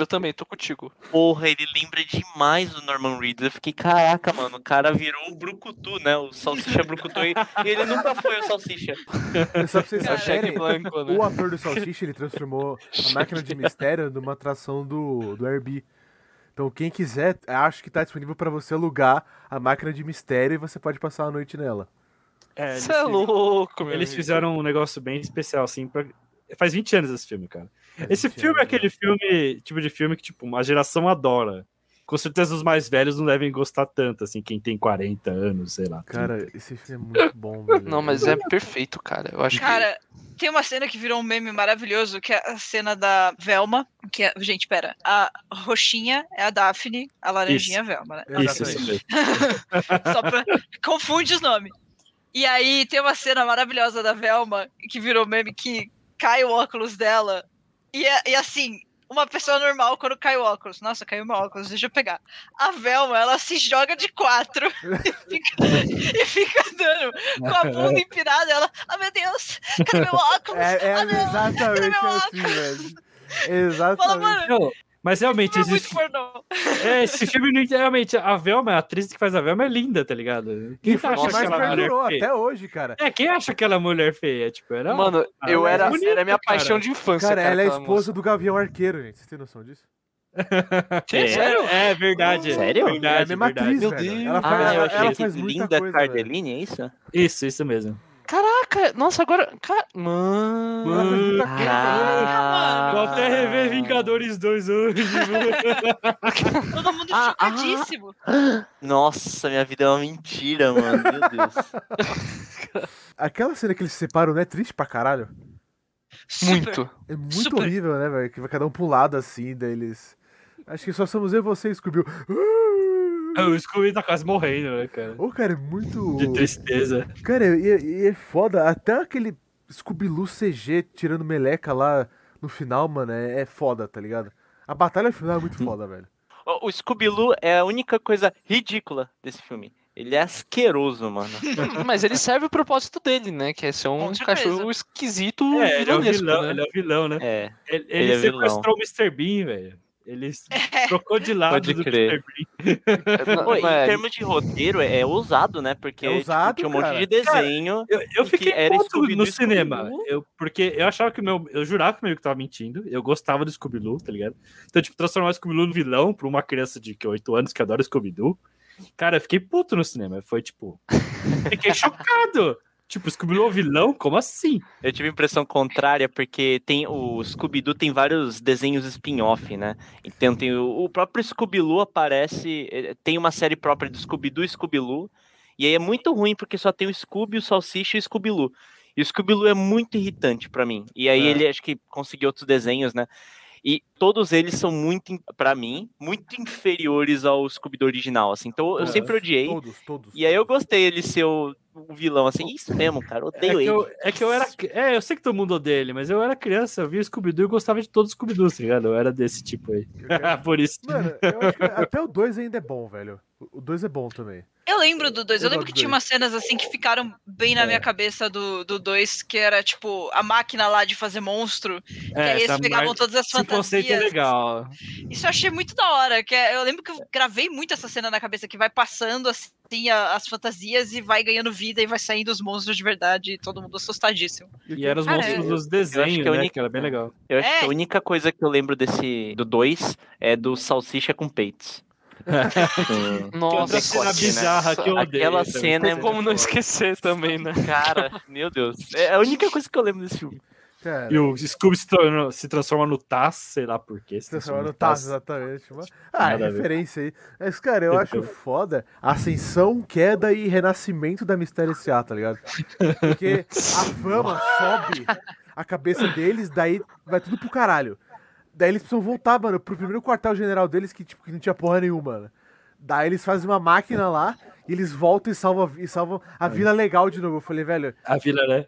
Eu também, tô contigo. Porra, ele lembra demais do Norman Reedus. Eu fiquei, caraca, mano, o cara virou o Brucutu, né? O Salsicha Brucutu. E, ele nunca foi o Salsicha. Só pra vocês saberem, né? o ator do Salsicha, ele transformou a máquina de mistério numa atração do, do Airbnb. Então, quem quiser, acho que tá disponível pra você alugar a máquina de mistério e você pode passar a noite nela. É, Você é louco, meu Eles amigo. fizeram um negócio bem especial, assim. Pra... Faz 20 anos esse filme, cara. Esse 20 filme é aquele filme, tipo de filme que, tipo, uma geração adora. Com certeza os mais velhos não devem gostar tanto, assim, quem tem 40 anos, sei lá. Cara, esse filme é muito bom, <laughs> velho. Não, mas é perfeito, cara. Eu acho que. Cara, tem uma cena que virou um meme maravilhoso, que é a cena da Velma, que é, gente, pera, a roxinha é a Daphne, a laranjinha é a Velma, né? Isso, isso mesmo. <laughs> Só pra... Confunde os nomes. E aí tem uma cena maravilhosa da Velma, que virou meme, que cai o óculos dela. E, é- e assim, uma pessoa normal quando cai o óculos. Nossa, caiu meu óculos, deixa eu pegar. A Velma, ela se joga de quatro <laughs> e fica, e fica andando com a bunda empinada. Ela, ah meu Deus, cadê meu <laughs> óculos? É, é Ah, não, exatamente meu assim, velho. Fala, Exatamente. mano, Não, mas realmente, não é muito existe... pornô. <laughs> é, esse filme, não- realmente, a Velma, a atriz que faz a Velma é linda, tá ligado? Quem E o acha que mais aquela mulher feia? até hoje, cara. É, quem acha aquela mulher feia? Tipo, era... Mano, Ah, eu ela é era, bonita, era minha cara. paixão de infância. Cara, ela é esposa moça. do Gavião Arqueiro, gente. Vocês têm noção disso? <laughs> É, sério? É verdade. Sério? é a Verdade, mesma verdade. atriz, Meu. Deus. Ela faz, Ah, eu ela, achei ela que faz muita linda coisa, velho. Cardellini, é isso? Isso, isso mesmo. Caraca, nossa, agora. Cara, mano. Muita coisa, Ah, Vou até rever Vingadores 2 hoje. <laughs> Todo mundo Ah, ah. chocadíssimo. Nossa, minha vida é uma mentira, mano. Meu Deus. <laughs> Aquela cena que eles se separam não é triste pra caralho? Super. Muito. É muito Super. horrível, né, velho? Que vai cada um um lado assim, daí eles. Acho que só somos eu e você, Scooby. O Scooby tá quase morrendo, né, cara? Ô, cara, é muito. De tristeza. Cara, e, e é foda. Até aquele Scooby-Loo CG tirando meleca lá no final, mano, é, é foda, tá ligado? A batalha final é muito foda, velho. O, o Scooby-Doo é a única coisa ridícula desse filme. Ele é asqueroso, mano. <laughs> Mas ele serve o propósito dele, né? Que é ser um cachorro esquisito É, ele é o vilão, né? ele é o vilão, né? É. Ele, Ele ele é vilão. sequestrou o Mr. Bean, velho. Ele <laughs> É. trocou de lado Pode do crer. <laughs> Pô, em é, termos de roteiro, é, é ousado, né? Porque É ousado, tipo, tinha um monte cara. de desenho. Eu, eu Porque fiquei era puto Scooby-Doo no cinema. Eu, porque eu achava que o meu. Eu jurava que o meu que tava mentindo. Eu gostava do Scooby-Doo, tá ligado? Então, tipo, transformar o Scooby-Doo no vilão pra uma criança de que, 8 anos que adora Scooby-Doo. Cara, eu fiquei puto no cinema. Foi tipo. <laughs> Fiquei chocado. Tipo, Scooby-Doo é vilão? Como assim? Eu tive a impressão contrária, porque tem o Scooby-Doo tem vários desenhos spin-off, né? Então tem o, o próprio Scooby-Doo aparece, eh, tem uma série própria do Scooby-Doo e Scooby-Doo, e aí é muito ruim porque só tem o Scooby, o Salsicha e o Scooby-Doo. E o Scooby-Doo é muito irritante pra mim. E aí É. ele acho que conseguiu outros desenhos, né? E todos eles são muito, pra mim, muito inferiores ao Scooby-Doo original, assim. Então eu É. sempre odiei. Todos, todos. E aí eu gostei ele ser o, o vilão, assim. Isso mesmo, cara. É Odeio que, ele. eu, é que eu era. É, eu sei que todo mundo odeia ele, mas eu era criança, eu via Scooby-Doo e gostava de todos os Scooby-Doo, tá ligado? Eu era desse tipo aí. <laughs> Por isso. Mano, eu acho que até o 2 ainda é bom, velho. O 2 é bom também. Eu lembro do 2. Eu Eu lembro que do tinha dois. umas cenas assim que ficaram bem na É. minha cabeça do 2, que era tipo a máquina lá de fazer monstro. Que aí eles pegavam mar- todas as esse conceito é fantasias. legal. Isso eu achei muito da hora. Que é- eu lembro que eu gravei muito essa cena na cabeça, que vai passando assim a- as fantasias e vai ganhando vida e vai saindo os monstros de verdade e todo mundo assustadíssimo. E eram os Cara, monstros eu- dos desenhos, que a né? única- Que era bem legal. Eu acho É. que a única coisa que eu lembro desse do 2 é do salsicha com peitos. <laughs> Nossa, outra cena decote, né? bizarra que eu odeio. Aquela cena é Como não esquecer também, né? Cara, meu Deus. É a única coisa que eu lembro desse filme. Cara, E o Scooby se, torna- se transforma no Taz, sei lá por quê. se transforma no Taz, exatamente. Mas- Ah, ver. referência aí. Mas, cara, eu acho foda ascensão, queda e renascimento da Mistério S.A., tá ligado? Porque a <laughs> fama sobe a cabeça deles, daí vai tudo pro caralho. Daí eles precisam voltar, mano, pro primeiro quartel general deles, que, tipo, que não tinha porra nenhuma, mano. Daí eles fazem uma máquina lá, e eles voltam e salvam, e salvam a Vila Legal de novo. Eu falei, velho, A vila, né?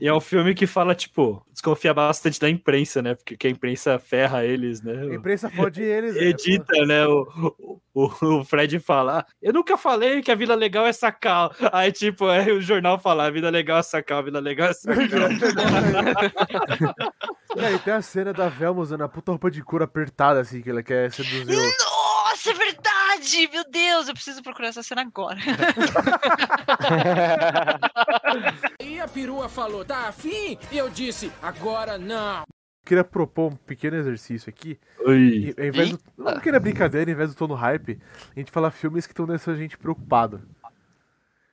E é um filme que fala, tipo, desconfia bastante da imprensa, né? Porque que a imprensa ferra eles, né? a imprensa fode eles. né? Edita, né? O, o, o Fred fala: "Ah, Eu nunca falei que a Vila Legal é sacal. Aí, tipo, é o jornal fala: A Vila Legal é sacal, a Vila Legal é sacal. <laughs> E aí tem a cena da Velma usando a puta roupa de couro apertada, assim, que ela quer seduzir o... Nossa, é verdade! Meu Deus, eu preciso procurar essa cena agora. <laughs> E a perua falou, tá afim? E eu disse, agora não. Queria propor um pequeno exercício aqui. Oi. E, ao invés do, não queria brincadeira, ao invés do tô no hype, a gente fala filmes que estão deixando a gente preocupado.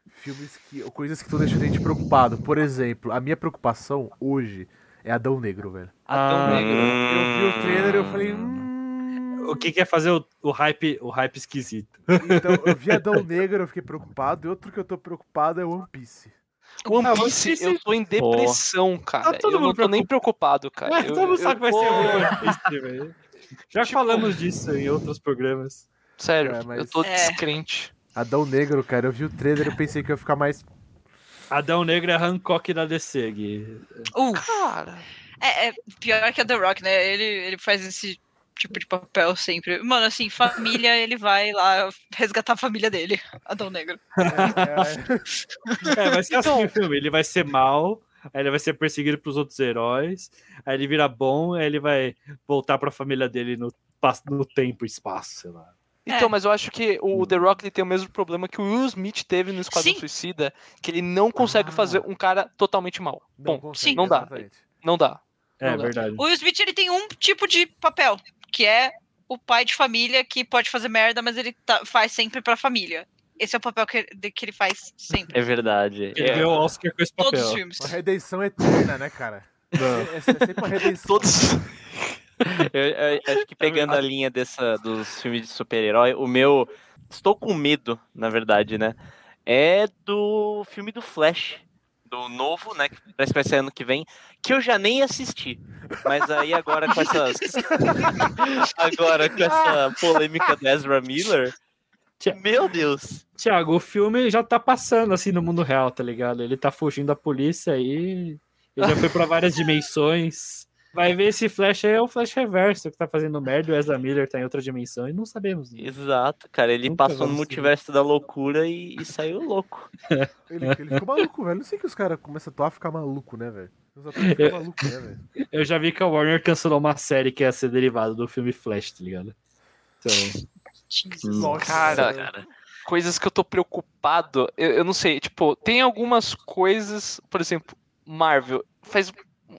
filmes que. coisas que estão deixando a gente preocupado. Por exemplo, a minha preocupação hoje é Adão Negro, velho. Adão Ah, Negro. Eu vi o trailer e eu falei. Hum... O que quer fazer o, o hype, o hype esquisito? Então, eu vi <laughs> Adão Negro, eu fiquei preocupado. E outro que eu tô preocupado é One Piece. One Ah, One Piece, eu tô em depressão, cara. Tá todo eu não mundo tô nem preocupado, cara. Eu- todo mundo eu sabe que vai tô- ser ruim One <laughs> Piece, velho. Já Tipo- falamos disso em outros programas. Sério, É, mas- eu tô É. descrente. Adão Negro, cara, eu vi o trailer e eu pensei que eu ia ficar mais. Adão Negro é Hancock da DC, Gui. Uh, Cara, é, é pior que a The Rock, né? Ele, ele faz esse tipo de papel sempre. Mano, assim, família, ele vai lá resgatar a família dele, Adão Negro. É, É, vai ser Então- assim o filme. Ele vai ser mal, aí ele vai ser perseguido pelos outros heróis, aí ele vira bom, aí ele vai voltar pra família dele no, no tempo e espaço, sei lá. Então, É. mas eu acho que o The Rock ele tem o mesmo problema que o Will Smith teve no Esquadrão Sim. Suicida, que ele não consegue Ah. fazer um cara totalmente mal. não Bom, consegue, não dá. exatamente. não dá. É Não dá. verdade. O Will Smith, ele tem um tipo de papel, que é o pai de família que pode fazer merda, mas ele tá- faz sempre pra família. Esse é o papel que, de- que ele faz sempre. É verdade. Ele É, o Oscar com esse Todos os papel. filmes. Uma redenção eterna, né, cara? Não. É, é sempre uma redenção. Todos. <laughs> Eu, eu acho que pegando a linha dessa, dos filmes de super-herói, o meu. Estou com medo, na verdade, né? É do filme do Flash. Do novo, né? Que parece que vai sair ano que vem. Que eu já nem assisti. Mas aí agora com essas. <laughs> agora com essa polêmica do Ezra Miller. Meu Deus. Tiago, o filme já tá passando assim no mundo real, tá ligado? Ele tá fugindo da polícia aí. Ele já foi pra várias dimensões. Vai ver esse Flash aí é o Flash Reverso que tá fazendo merda. O Ezra Miller tá em outra dimensão e não sabemos. né? Exato, cara. Ele Nunca passou no multiverso da loucura e, e saiu louco. <laughs> Ele, ele ficou maluco, velho. Não sei que os caras começam a ficar maluco, né, velho? Os atores ficam Eu- malucos, né, velho? <laughs> Eu já vi que a Warner cancelou uma série que ia ser derivada do filme Flash, tá ligado? Então, Jesus. Nossa, Cara, Cara, coisas que eu tô preocupado. Eu, eu não sei, tipo, tem algumas coisas, por exemplo, Marvel. Faz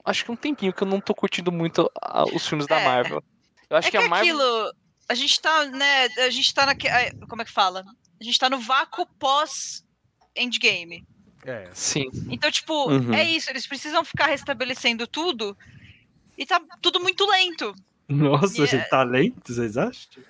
acho que um tempinho que eu não tô curtindo muito ah, os filmes da É. Marvel. Eu acho é que, que a Marvel. aquilo, a gente tá, né, a gente tá é, como é que fala? A gente tá no vácuo pós Endgame. É. Sim. Então, tipo, Uhum. é isso, eles precisam ficar restabelecendo tudo e tá tudo muito lento. nossa, E é- talento, vocês acham?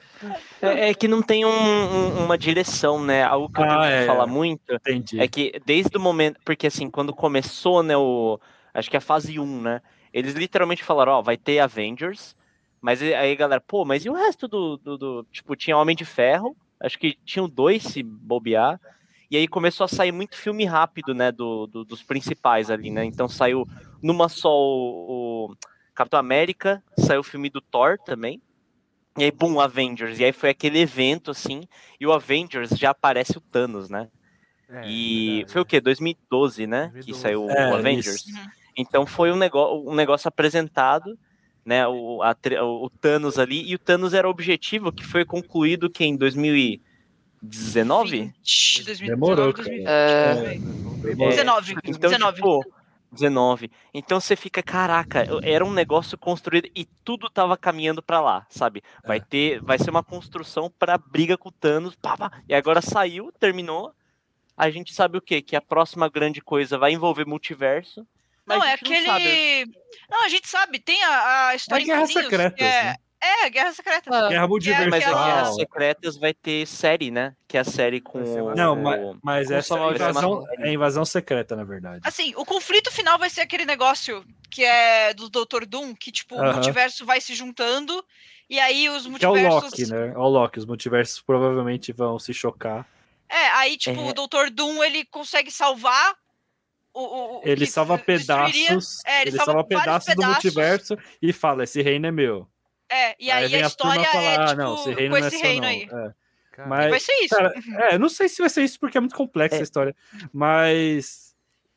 é, é que não tem um- um- uma direção, né? Algo que eu Ah, tenho é. que falar muito Entendi. É que desde o momento. Porque assim, quando começou, né, o. Acho que é a fase 1, né? Eles literalmente falaram, ó, vai ter Avengers. Mas aí, galera, pô, mas e o resto do, do, do- Tipo, tinha Homem de Ferro. Acho que tinham dois se bobear. E aí começou a sair muito filme rápido, né? Do, do- dos principais ali, né? Então saiu numa só o, o Capitão América, saiu o filme do Thor também. E aí, bum, Avengers. E aí foi aquele evento, assim. E o Avengers já aparece o Thanos, né? é, E verdade. foi o quê? 2012, né? Que 2012. saiu É, o Avengers. isso. Então foi um negócio, um negócio apresentado, né? O, a o Thanos ali. E o Thanos era o objetivo que foi concluído que em 2019? 20, 2019, Demorou, 2020, É. velho. É, 19, Então, 19. tipo, 19. Então você fica, caraca, era um negócio construído e tudo tava caminhando pra lá, sabe? Vai ter, vai ser uma construção pra briga com o Thanos, pá, pá. e agora saiu, terminou. A gente sabe o quê? Que a próxima grande coisa vai envolver multiverso. Mas Não, a é aquele. sabe. Não, a gente sabe, tem a, a história É em Guerra quadrinhos, Secretas, é... né? É, Guerra Secreta. Ah, Guerra É, mas é que Multiversal. as secretas vai ter série, né? Que é a série com o- Não, série. mas, mas essa é invasão, é invasão secreta, na verdade. Assim, o conflito final vai ser aquele negócio que é do Dr. Doom, que, tipo, o Aham. multiverso vai se juntando, e aí os Que é o multiversos. Loki, né? É o Loki. Os multiversos provavelmente vão se chocar. É, aí, tipo, É. o Dr. Doom ele consegue salvar. O, o- Ele salva pedaços. É, ele ele salva pedaços do multiverso e fala: esse reino é meu. É, e aí, vem a turma história falar, é, ah, tipo, não, esse reino com não é esse seu, reino não. aí. É. Cara, Mas, Vai ser isso. cara, é, não sei se vai ser isso porque é muito complexa É. a história. Mas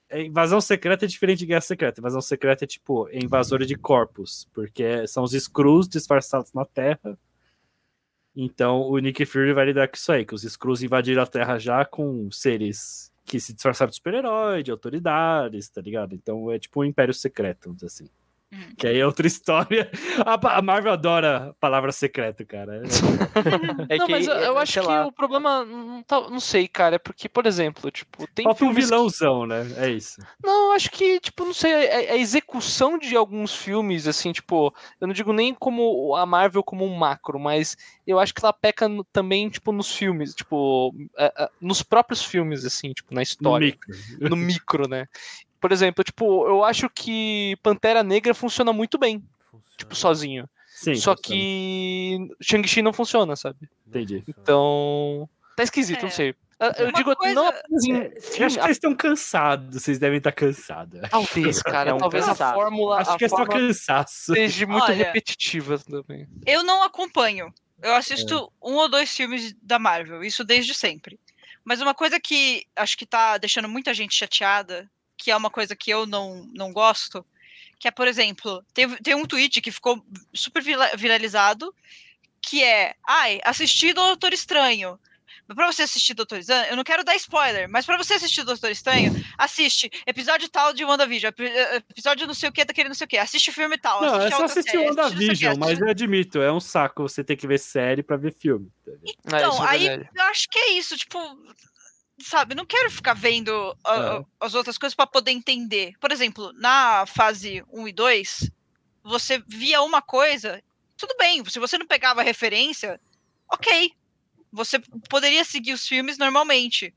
é, invasão secreta é diferente de guerra secreta. Invasão secreta é tipo é invasora de corpos, porque são os Skrulls disfarçados na Terra. Então o Nick Fury vai lidar com isso aí, que os Skrulls invadiram a Terra já com seres que se disfarçaram de super-herói, de autoridades, tá ligado? Então é tipo um império secreto, vamos dizer assim. Que aí é outra <laughs> história. A, a Marvel adora palavra secreta, cara. É não, mas eu, eu é, acho que lá, o problema. Não, tá- não sei, cara. É porque, por exemplo, tipo, tem Falta um filmes que- vilãozão, né? É isso. Não, eu acho que, tipo, não sei, a, a execução de alguns filmes, assim, tipo, eu não digo nem como a Marvel como um macro, mas eu acho que ela peca no- também, tipo, nos filmes, tipo, é, é, nos próprios filmes, assim, tipo, na No história, micro. no micro, né? Por exemplo, tipo, eu acho que Pantera Negra funciona muito bem, tipo, sozinho. Sim. Só funciona. que Shang-Chi não funciona, sabe? Entendi. Então. Tá esquisito, É. não sei. Eu- Eu Uma digo coisa- não em Eu acho que vocês estão cansados, vocês devem estar cansados. Talvez, <laughs> cara. É um talvez a cansaço. fórmula. Acho a que é só cansaço. seja muito Olha, repetitiva também. Eu não acompanho. Eu assisto É. um ou dois filmes da Marvel, isso desde sempre. Mas uma coisa que acho que tá deixando muita gente chateada, que é uma coisa que eu não, não gosto, que é, por exemplo, teve, tem um tweet que ficou super vira- viralizado, que é, ai, assisti Doutor Estranho. Pra você assistir Doutor Estranho, eu não quero dar spoiler, mas pra você assistir Doutor Estranho, assiste episódio tal de WandaVision, epi- eh, episódio não sei o que, daquele não sei o que, assiste o filme tal. Não, é assiste só assistir série, WandaVision, mas eu admito, é um saco você ter que ver série pra ver filme. É, Então, isso é aí eu acho que é isso, tipo, sabe, não quero ficar vendo as outras coisas pra poder entender. Por exemplo, na fase 1 e 2, você via uma coisa, tudo bem, se você não pegava referência, ok. Você poderia seguir os filmes normalmente.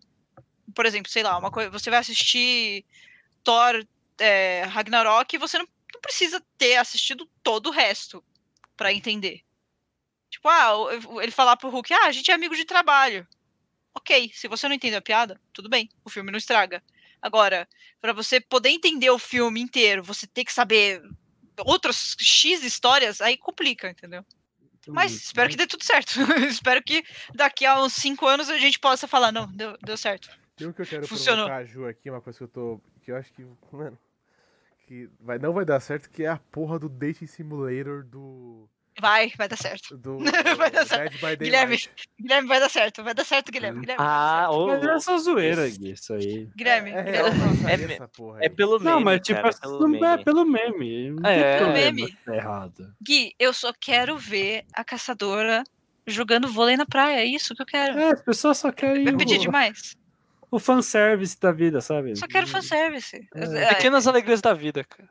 Por exemplo, sei lá, uma coisa, você vai assistir Thor é, Ragnarok e você não, não precisa ter assistido todo o resto pra entender. Tipo, ah, ele falar pro Hulk, ah, a gente é amigo de trabalho. Ok, se você não entendeu a piada, tudo bem, o filme não estraga. Agora, pra você poder entender o filme inteiro, você ter que saber outras X histórias, aí complica, entendeu? Mas espero que dê tudo certo. <laughs> espero que daqui a uns 5 anos a gente possa falar, não, deu, deu certo. Tem um que eu quero Funcionou. provocar a Ju aqui, uma coisa que eu tô. que eu acho que. Mano. Que vai, não vai dar certo, que é a porra do Dating Simulator do. Vai, vai dar certo. do <laughs> Vai dar certo. Guilherme. Guilherme, vai dar certo. Vai dar certo, Guilherme. Guilherme, vai dar Ah, ô, Mas é só zoeira, Gui, isso aí. Guilherme, É, é, Guilherme. É- essa porra É pelo meme, Não, mas tipo, cara, assim, pelo não é meme. pelo meme. Não É. Pelo meme. tá errado. Gui, eu só quero ver a caçadora jogando vôlei na praia. É isso que eu quero. É, as pessoas só querem Vai pedir o, demais. o fanservice da vida, sabe? Só quero fanservice. É. É, Pequenas alegrias da vida, cara.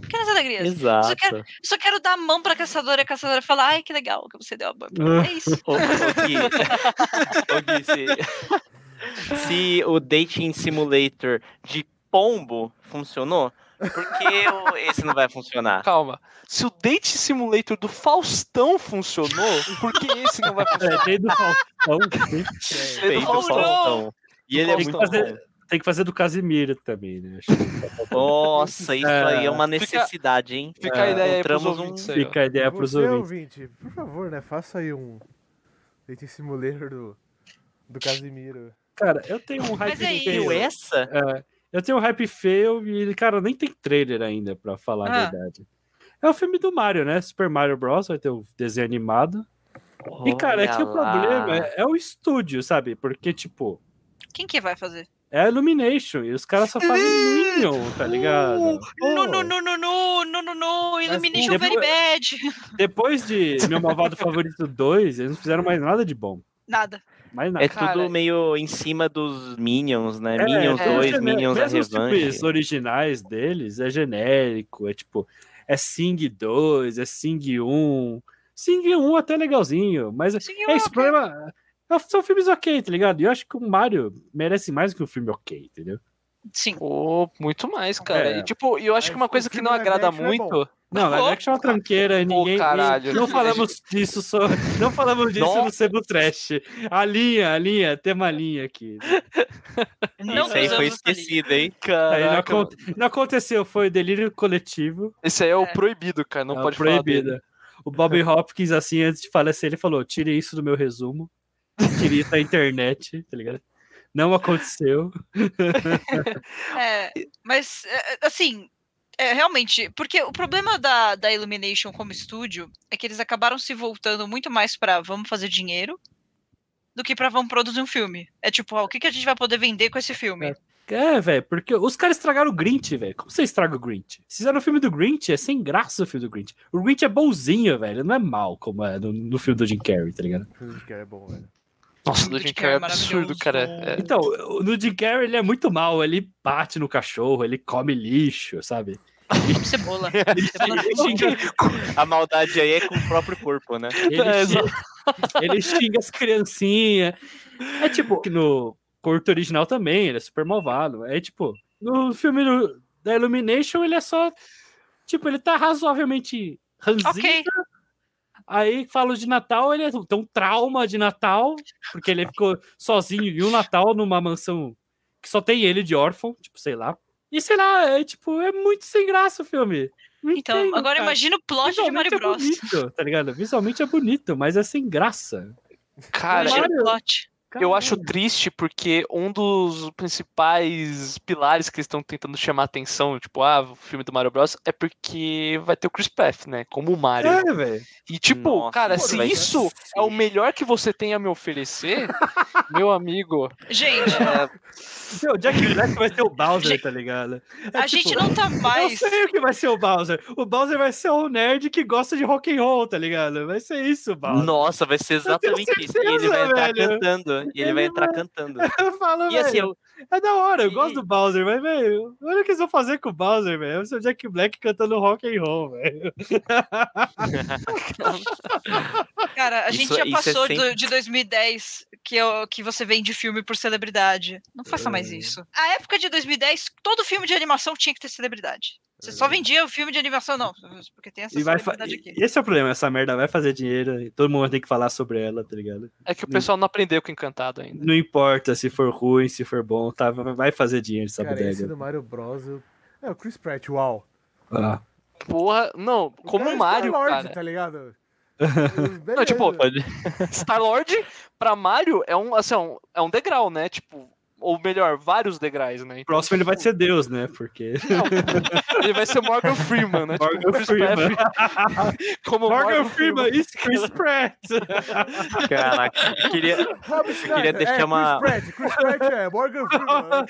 Pequenas alegrias. Exato. Só quero, só quero dar a mão pra caçadora e a caçadora falar, ai, que legal que você deu a mão. pra mim." É isso. <laughs> Ô, ô, Gui, <laughs> ô, Gui, se, se o Dating Simulator de pombo funcionou, por que o- esse não vai funcionar? Calma. Se o Date Simulator do Faustão funcionou, por que esse não vai É, funcionar? tem do Faustão, Feito Oh, não! Faustão. E ele é muito fazer- bom. Tem que fazer do Casimiro também, né? Acho que Nossa, isso aí é uma Fica- necessidade, hein? Fica a ideia aí pros um- ouvintes aí. Fica a ideia pros Você, ouvintes. ouvinte, por favor, né? Faça aí um Dating Simulator do, do Casimiro. Cara, eu tenho um Mas hype aí- Viu feio. essa? É, eu tenho um hype feio e, cara, nem tem trailer ainda, pra falar Ah. a verdade. É o filme do Mario, né? Super Mario Bros. Vai ter o desenho animado. E, cara, é que o Olha lá. problema é, é o estúdio, sabe? Porque, tipo, Quem que vai fazer? É a Illumination e os caras só fazem Minion, tá ligado? No, Pô, no, no, no, no, no, no, no, Illumination depois- Very Bad. Depois de Meu Malvado Favorito 2, eles não fizeram mais nada de bom. Nada. Mais nada. É Cara, tudo meio em cima dos Minions, né? É, Minions é, 2, gene- Minions a mesmo os Revanche. filmes originais deles é genérico, é tipo, é Sing 2, é Sing 1. Sing 1 até legalzinho, mas é Sim, é esse problema. É- São filmes ok, tá ligado? E eu acho que o Mario merece mais que um filme ok, entendeu? Sim. Pô, muito mais, cara. É. E tipo, eu acho Mas que uma o coisa que não agrada é muito. bom. Não, <laughs> live action é uma tranqueira, ninguém. caralho. Não falamos <laughs> disso só. Não falamos disso no. Sebo Trash. A linha, a linha, tem uma linha aqui. Não Isso aí foi esquecido, hein? Aí não, Caraca, não aconteceu, foi delírio coletivo. esse aí é o É. proibido, cara. Não É pode falar proibida. dele. O Bob Hopkins, assim, antes de falecer, ele falou: tire isso do meu resumo. Tire isso da internet, tá ligado? Não aconteceu. <laughs> É, mas, é, assim, é, realmente, porque o problema da, da Illumination como estúdio é que eles acabaram se voltando muito mais pra vamos fazer dinheiro do que pra vamos produzir um filme. É tipo, ó, o que, que a gente vai poder vender com esse filme? É. É, velho, porque os caras estragaram o Grinch, velho. Como você estraga o Grinch? Se fizeram o filme do Grinch, é sem graça o filme do Grinch. O Grinch é bonzinho, velho. Não é mal como é no, no filme do Jim Carrey, tá ligado? O filme de cara é bom, velho. Nossa, do Jim Carrey é absurdo, cara. É- Então, o- no Jim Carrey ele é muito mal. Ele bate no cachorro, ele come lixo, sabe? Cebola. <laughs> A maldade aí é com o próprio corpo, né? ele É, xinga- ele xinga as criancinhas. É tipo, que no corto original também, ele é super malvado. É tipo, no filme do- da Illumination, ele é só. Tipo, ele tá razoavelmente ranzinza. Ok. Aí falo de Natal, ele é- tem um trauma de Natal, porque ele ficou sozinho em um Natal numa mansão que só tem ele de órfão, tipo, sei lá. E sei lá, é tipo, é muito sem graça o filme. Não Então, entendo, agora cara. imagina o plot de Mario Visualmente é Bros. bonito, tá ligado? Visualmente é bonito, mas é sem graça. Cara, Imagina o plot. Eu acho triste porque um dos principais pilares que eles estão tentando chamar a atenção, tipo, ah, o filme do Mario Bros, é porque vai ter o Chris Pratt, né? Como o Mario. É, velho. E tipo, Nossa, cara, se isso ser- é o melhor que você tem a me oferecer, <laughs> meu amigo, Gente, é, O Jack Black vai ser o Bowser, tá ligado? É a tipo, gente não tá Eu mais. sei o que vai ser o Bowser. O Bowser vai ser um nerd que gosta de rock and roll, tá ligado? Vai ser isso, o Bowser. Nossa, vai ser exatamente isso. Ele vai velho. cantando. E ele vai entrar cantando. <laughs> Eu falo, E assim, eu, é da hora, eu e- gosto do Bowser, mas, velho, olha o que eles vão fazer com o Bowser, velho. Ser o Jack Black cantando rock and roll, velho. <laughs> Cara, a gente Isso- já isso é passou sempre- do- de 2010 que, eu, que você vende filme por celebridade. Não faça mais É. isso. A época de 2010, todo filme de animação tinha que ter celebridade. Você só vendia o filme de animação, não. Porque tem essa E vai aqui. e Esse é o problema, essa merda vai fazer dinheiro e todo mundo vai ter que falar sobre ela, tá ligado? é que o pessoal não aprendeu com Encantado ainda. Não importa se for ruim, se for bom, tá? Vai fazer dinheiro essa Cara, esse bodega. do Mario Bros. Eu... É, o Chris Pratt, uau. Ah. Porra, não, como é o Mario, Star-Lord, cara. tá ligado? <laughs> Não, tipo. Star-Lord pra Mario é um, assim, é um, é um degrau, né? Tipo, ou melhor, vários degraus, né? Então, Próximo ele vai ser Deus, né? Porque. <laughs> ele vai ser Morgan Freeman, né? Morgan tipo, <laughs> Chris Freeman. Pratt <laughs> como Morgan Freeman e Chris Pratt. caraca, eu queria, Rob queria Schneider, deixar é, uma- Chris Pratt, Chris Pratt é, Morgan Freeman.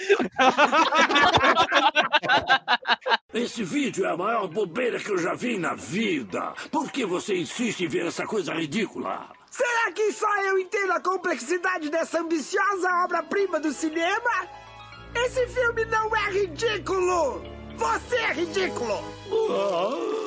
Esse vídeo é a maior bobeira que eu já vi na vida. Por que você insiste em ver essa coisa ridícula? Será que só eu entendo a complexidade dessa ambiciosa obra-prima do cinema? Esse filme não é ridículo! Você é ridículo! Ah,